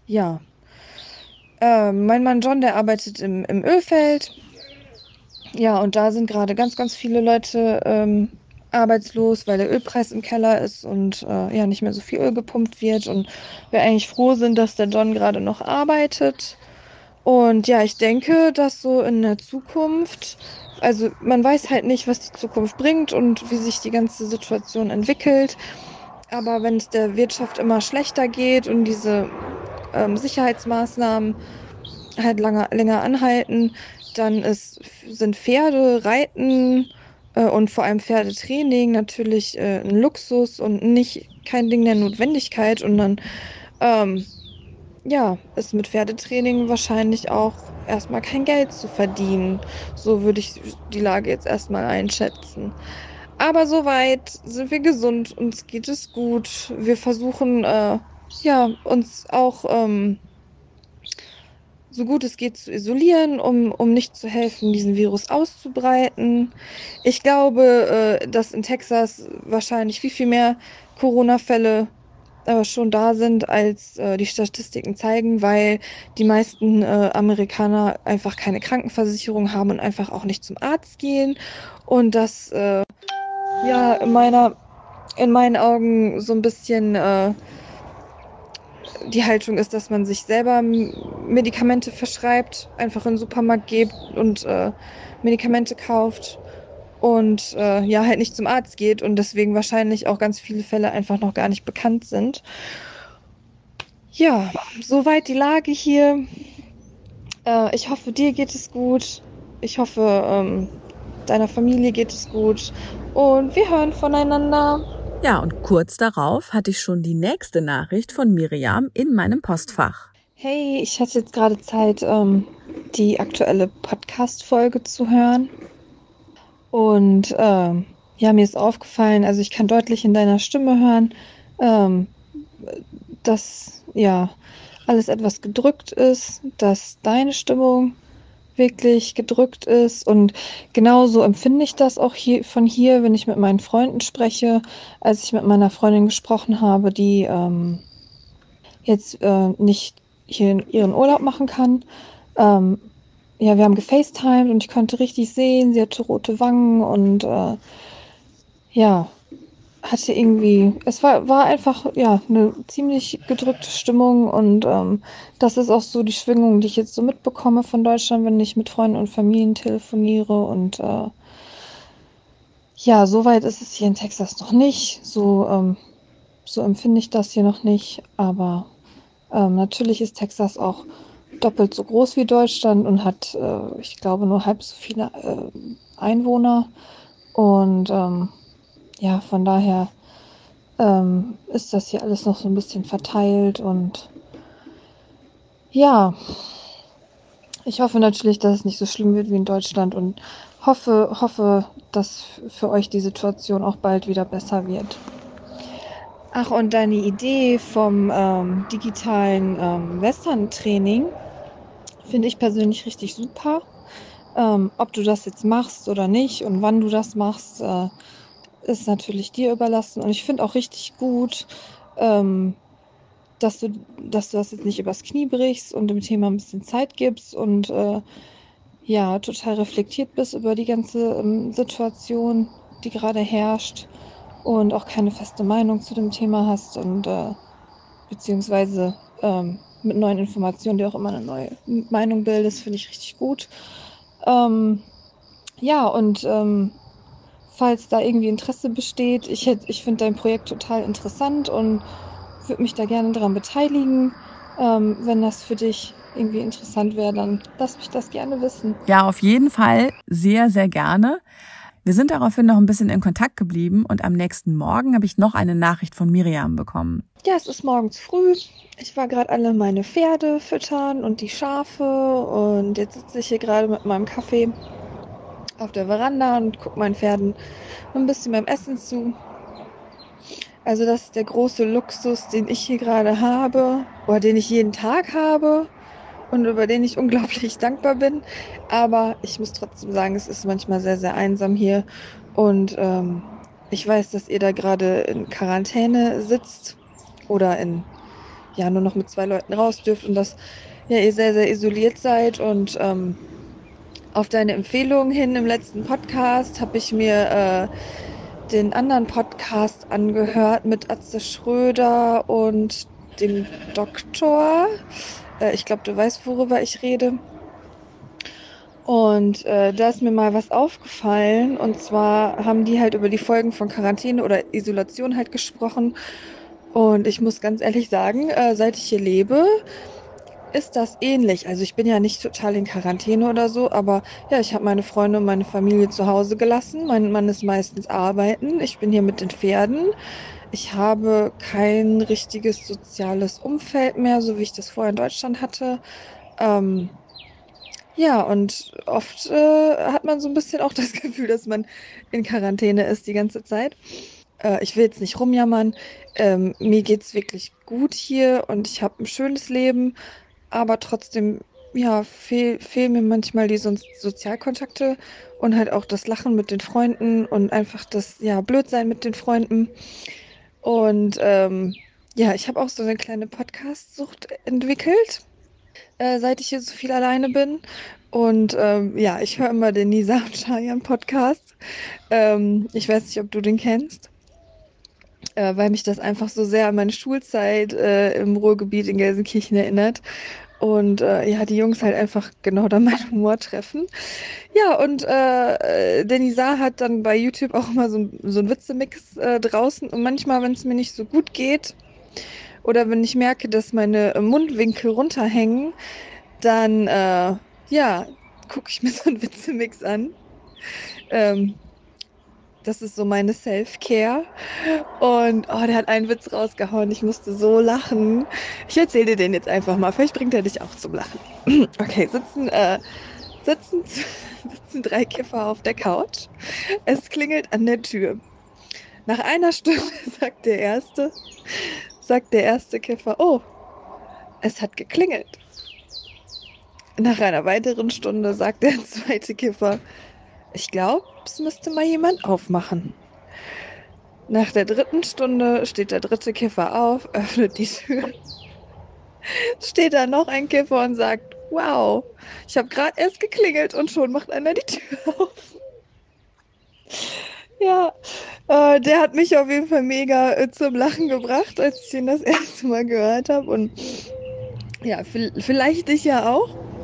ja. Äh, mein Mann John, der arbeitet im, im Ölfeld. Ja, und da sind gerade ganz, ganz viele Leute ähm, arbeitslos, weil der Ölpreis im Keller ist und äh, ja nicht mehr so viel Öl gepumpt wird und wir eigentlich froh sind, dass der John gerade noch arbeitet. Und ja, ich denke, dass so in der Zukunft, also man weiß halt nicht, was die Zukunft bringt und wie sich die ganze Situation entwickelt. Aber wenn es der Wirtschaft immer schlechter geht und diese ähm, Sicherheitsmaßnahmen halt lange, länger anhalten, dann ist, sind Pferde, Reiten äh, und vor allem Pferdetraining natürlich äh, ein Luxus und nicht kein Ding der Notwendigkeit. Und dann ähm, ja, ist mit Pferdetraining wahrscheinlich auch erstmal kein Geld zu verdienen. So würde ich die Lage jetzt erstmal einschätzen. Aber soweit sind wir gesund, uns geht es gut. Wir versuchen, äh, ja, uns auch ähm, so gut es geht zu isolieren, um, um nicht zu helfen, diesen Virus auszubreiten. Ich glaube, äh, dass in Texas wahrscheinlich viel, viel mehr Corona-Fälle äh, schon da sind, als äh, die Statistiken zeigen, weil die meisten äh, Amerikaner einfach keine Krankenversicherung haben und einfach auch nicht zum Arzt gehen. Und das, äh, ja, in meiner, in meinen Augen so ein bisschen äh, die Haltung ist, dass man sich selber Medikamente verschreibt, einfach in den Supermarkt geht und äh, Medikamente kauft und äh, ja, halt nicht zum Arzt geht und deswegen wahrscheinlich auch ganz viele Fälle einfach noch gar nicht bekannt sind. Ja, soweit die Lage hier. Äh, ich hoffe, dir geht es gut. Ich hoffe, ähm, deiner Familie geht es gut. Und wir hören voneinander. Ja, und kurz darauf hatte ich schon die nächste Nachricht von Miriam in meinem Postfach. Hey, ich hatte jetzt gerade Zeit, ähm, die aktuelle Podcast-Folge zu hören. Und ähm, ja, mir ist aufgefallen, also ich kann deutlich in deiner Stimme hören, ähm, dass ja alles etwas gedrückt ist, dass deine Stimmung wirklich gedrückt ist. Und genauso empfinde ich das auch hier von hier, wenn ich mit meinen Freunden spreche, als ich mit meiner Freundin gesprochen habe, die ähm, jetzt äh, nicht hier ihren Urlaub machen kann, ähm, ja, wir haben gefacetimed und ich konnte richtig sehen, sie hatte rote Wangen und äh, ja, hatte irgendwie, es war, war einfach, ja, eine ziemlich gedrückte Stimmung und ähm, das ist auch so die Schwingung, die ich jetzt so mitbekomme von Deutschland, wenn ich mit Freunden und Familien telefoniere und äh, ja, so weit ist es hier in Texas noch nicht, so, ähm, so empfinde ich das hier noch nicht, aber ähm, natürlich ist Texas auch doppelt so groß wie Deutschland und hat, äh, ich glaube, nur halb so viele äh, Einwohner. Und ähm, ja, von daher ähm, ist das hier alles noch so ein bisschen verteilt und ja, ich hoffe natürlich, dass es nicht so schlimm wird wie in Deutschland und hoffe, hoffe, dass für euch die Situation auch bald wieder besser wird. Ach, und deine Idee vom ähm, digitalen ähm, Western-Training, Finde ich persönlich richtig super. Ähm, ob du das jetzt machst oder nicht und wann du das machst, äh, ist natürlich dir überlassen. Und ich finde auch richtig gut, ähm, dass, du, dass du das jetzt nicht übers Knie brichst und dem Thema ein bisschen Zeit gibst und äh, ja, total reflektiert bist über die ganze ähm, Situation, die gerade herrscht und auch keine feste Meinung zu dem Thema hast und äh, beziehungsweise ähm, mit neuen Informationen, die auch immer eine neue Meinung bildest, finde ich richtig gut. Ähm, ja, und ähm, falls da irgendwie Interesse besteht, ich, ich finde dein Projekt total interessant und würde mich da gerne daran beteiligen. Ähm, wenn das für dich irgendwie interessant wäre, dann lass mich das gerne wissen. Ja, auf jeden Fall sehr, sehr gerne. Wir sind daraufhin noch ein bisschen in Kontakt geblieben und am nächsten Morgen habe ich noch eine Nachricht von Miriam bekommen. Ja, es ist morgens früh. Ich war gerade alle meine Pferde füttern und die Schafe und jetzt sitze ich hier gerade mit meinem Kaffee auf der Veranda und gucke meinen Pferden ein bisschen beim Essen zu. Also das ist der große Luxus, den ich hier gerade habe oder den ich jeden Tag habe und über den ich unglaublich dankbar bin. Aber ich muss trotzdem sagen, es ist manchmal sehr, sehr einsam hier. Und ähm, ich weiß, dass ihr da gerade in Quarantäne sitzt oder in ja nur noch mit zwei Leuten raus dürft und dass ja ihr sehr, sehr isoliert seid. Und ähm, auf deine Empfehlung hin im letzten Podcast habe ich mir äh, den anderen Podcast angehört mit Atze Schröder und dem Doktor. Äh, ich glaube, du weißt, worüber ich rede. Und äh, da ist mir mal was aufgefallen. Und zwar haben die halt über die Folgen von Quarantäne oder Isolation halt gesprochen. Und ich muss ganz ehrlich sagen, äh, seit ich hier lebe, ist das ähnlich. Also ich bin ja nicht total in Quarantäne oder so, aber ja, ich habe meine Freunde und meine Familie zu Hause gelassen. Mein Mann ist meistens arbeiten. Ich bin hier mit den Pferden. Ich habe kein richtiges soziales Umfeld mehr, so wie ich das vorher in Deutschland hatte. Ähm, ja, und oft äh, hat man so ein bisschen auch das Gefühl, dass man in Quarantäne ist die ganze Zeit. Äh, ich will jetzt nicht rumjammern. Ähm, mir geht's wirklich gut hier und ich habe ein schönes Leben, aber trotzdem, ja, fehl, fehlen mir manchmal die so Sozialkontakte und halt auch das Lachen mit den Freunden und einfach das, ja, Blödsein mit den Freunden. Und ähm, ja, ich habe auch so eine kleine Podcast-Sucht entwickelt, äh, seit ich hier so viel alleine bin. Und ähm, ja, ich höre immer den Nisa und Shayan Podcast. Ähm, ich weiß nicht, ob du den kennst, äh, weil mich das einfach so sehr an meine Schulzeit äh, im Ruhrgebiet in Gelsenkirchen erinnert. Und äh, ja, die Jungs halt einfach genau da meinen Humor treffen. Ja, und äh, der Nizar hat dann bei YouTube auch immer so, so einen Witzemix äh, draußen. Und manchmal, wenn es mir nicht so gut geht oder wenn ich merke, dass meine Mundwinkel runterhängen, dann äh, ja, gucke ich mir so einen Witzemix an. Ähm, das ist so meine Self-Care. Und oh, der hat einen Witz rausgehauen. Ich musste so lachen. Ich erzähle dir den jetzt einfach mal. Vielleicht bringt er dich auch zum Lachen. Okay, sitzen, äh, sitzen, sitzen drei Kiffer auf der Couch. Es klingelt an der Tür. Nach einer Stunde sagt der erste, sagt der erste Kiffer, oh, es hat geklingelt. Nach einer weiteren Stunde sagt der zweite Kiffer, ich glaube, es müsste mal jemand aufmachen. Nach der dritten Stunde steht der dritte Kiffer auf, öffnet die Tür. Steht da noch ein Kiffer und sagt, wow, ich habe gerade erst geklingelt und schon macht einer die Tür auf. Ja, äh, der hat mich auf jeden Fall mega äh, zum Lachen gebracht, als ich ihn das erste Mal gehört habe. Und ja, vielleicht dich ja auch.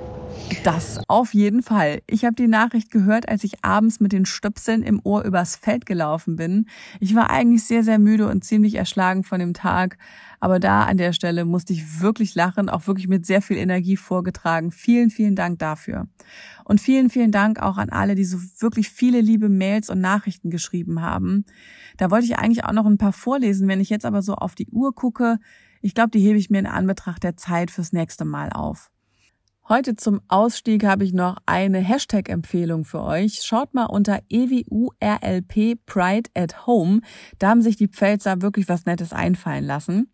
Das auf jeden Fall. Ich habe die Nachricht gehört, als ich abends mit den Stöpseln im Ohr übers Feld gelaufen bin. Ich war eigentlich sehr, sehr müde und ziemlich erschlagen von dem Tag. Aber da an der Stelle musste ich wirklich lachen, auch wirklich mit sehr viel Energie vorgetragen. Vielen, vielen Dank dafür. Und vielen, vielen Dank auch an alle, die so wirklich viele liebe Mails und Nachrichten geschrieben haben. Da wollte ich eigentlich auch noch ein paar vorlesen. Wenn ich jetzt aber so auf die Uhr gucke, ich glaube, die hebe ich mir in Anbetracht der Zeit fürs nächste Mal auf. Heute zum Ausstieg habe ich noch eine Hashtag-Empfehlung für euch. Schaut mal unter EWURLP Pride at Home. Da haben sich die Pfälzer wirklich was Nettes einfallen lassen.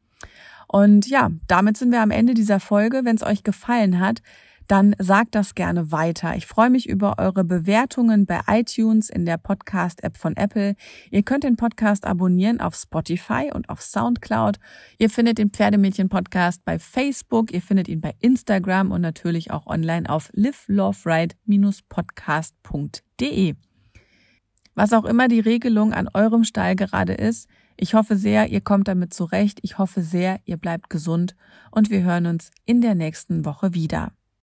Und ja, damit sind wir am Ende dieser Folge. Wenn es euch gefallen hat, dann sagt das gerne weiter. Ich freue mich über eure Bewertungen bei iTunes in der Podcast-App von Apple. Ihr könnt den Podcast abonnieren auf Spotify und auf Soundcloud. Ihr findet den Pferdemädchen-Podcast bei Facebook, ihr findet ihn bei Instagram und natürlich auch online auf liveloveride-podcast.de. Was auch immer die Regelung an eurem Stall gerade ist, ich hoffe sehr, ihr kommt damit zurecht. Ich hoffe sehr, ihr bleibt gesund und wir hören uns in der nächsten Woche wieder.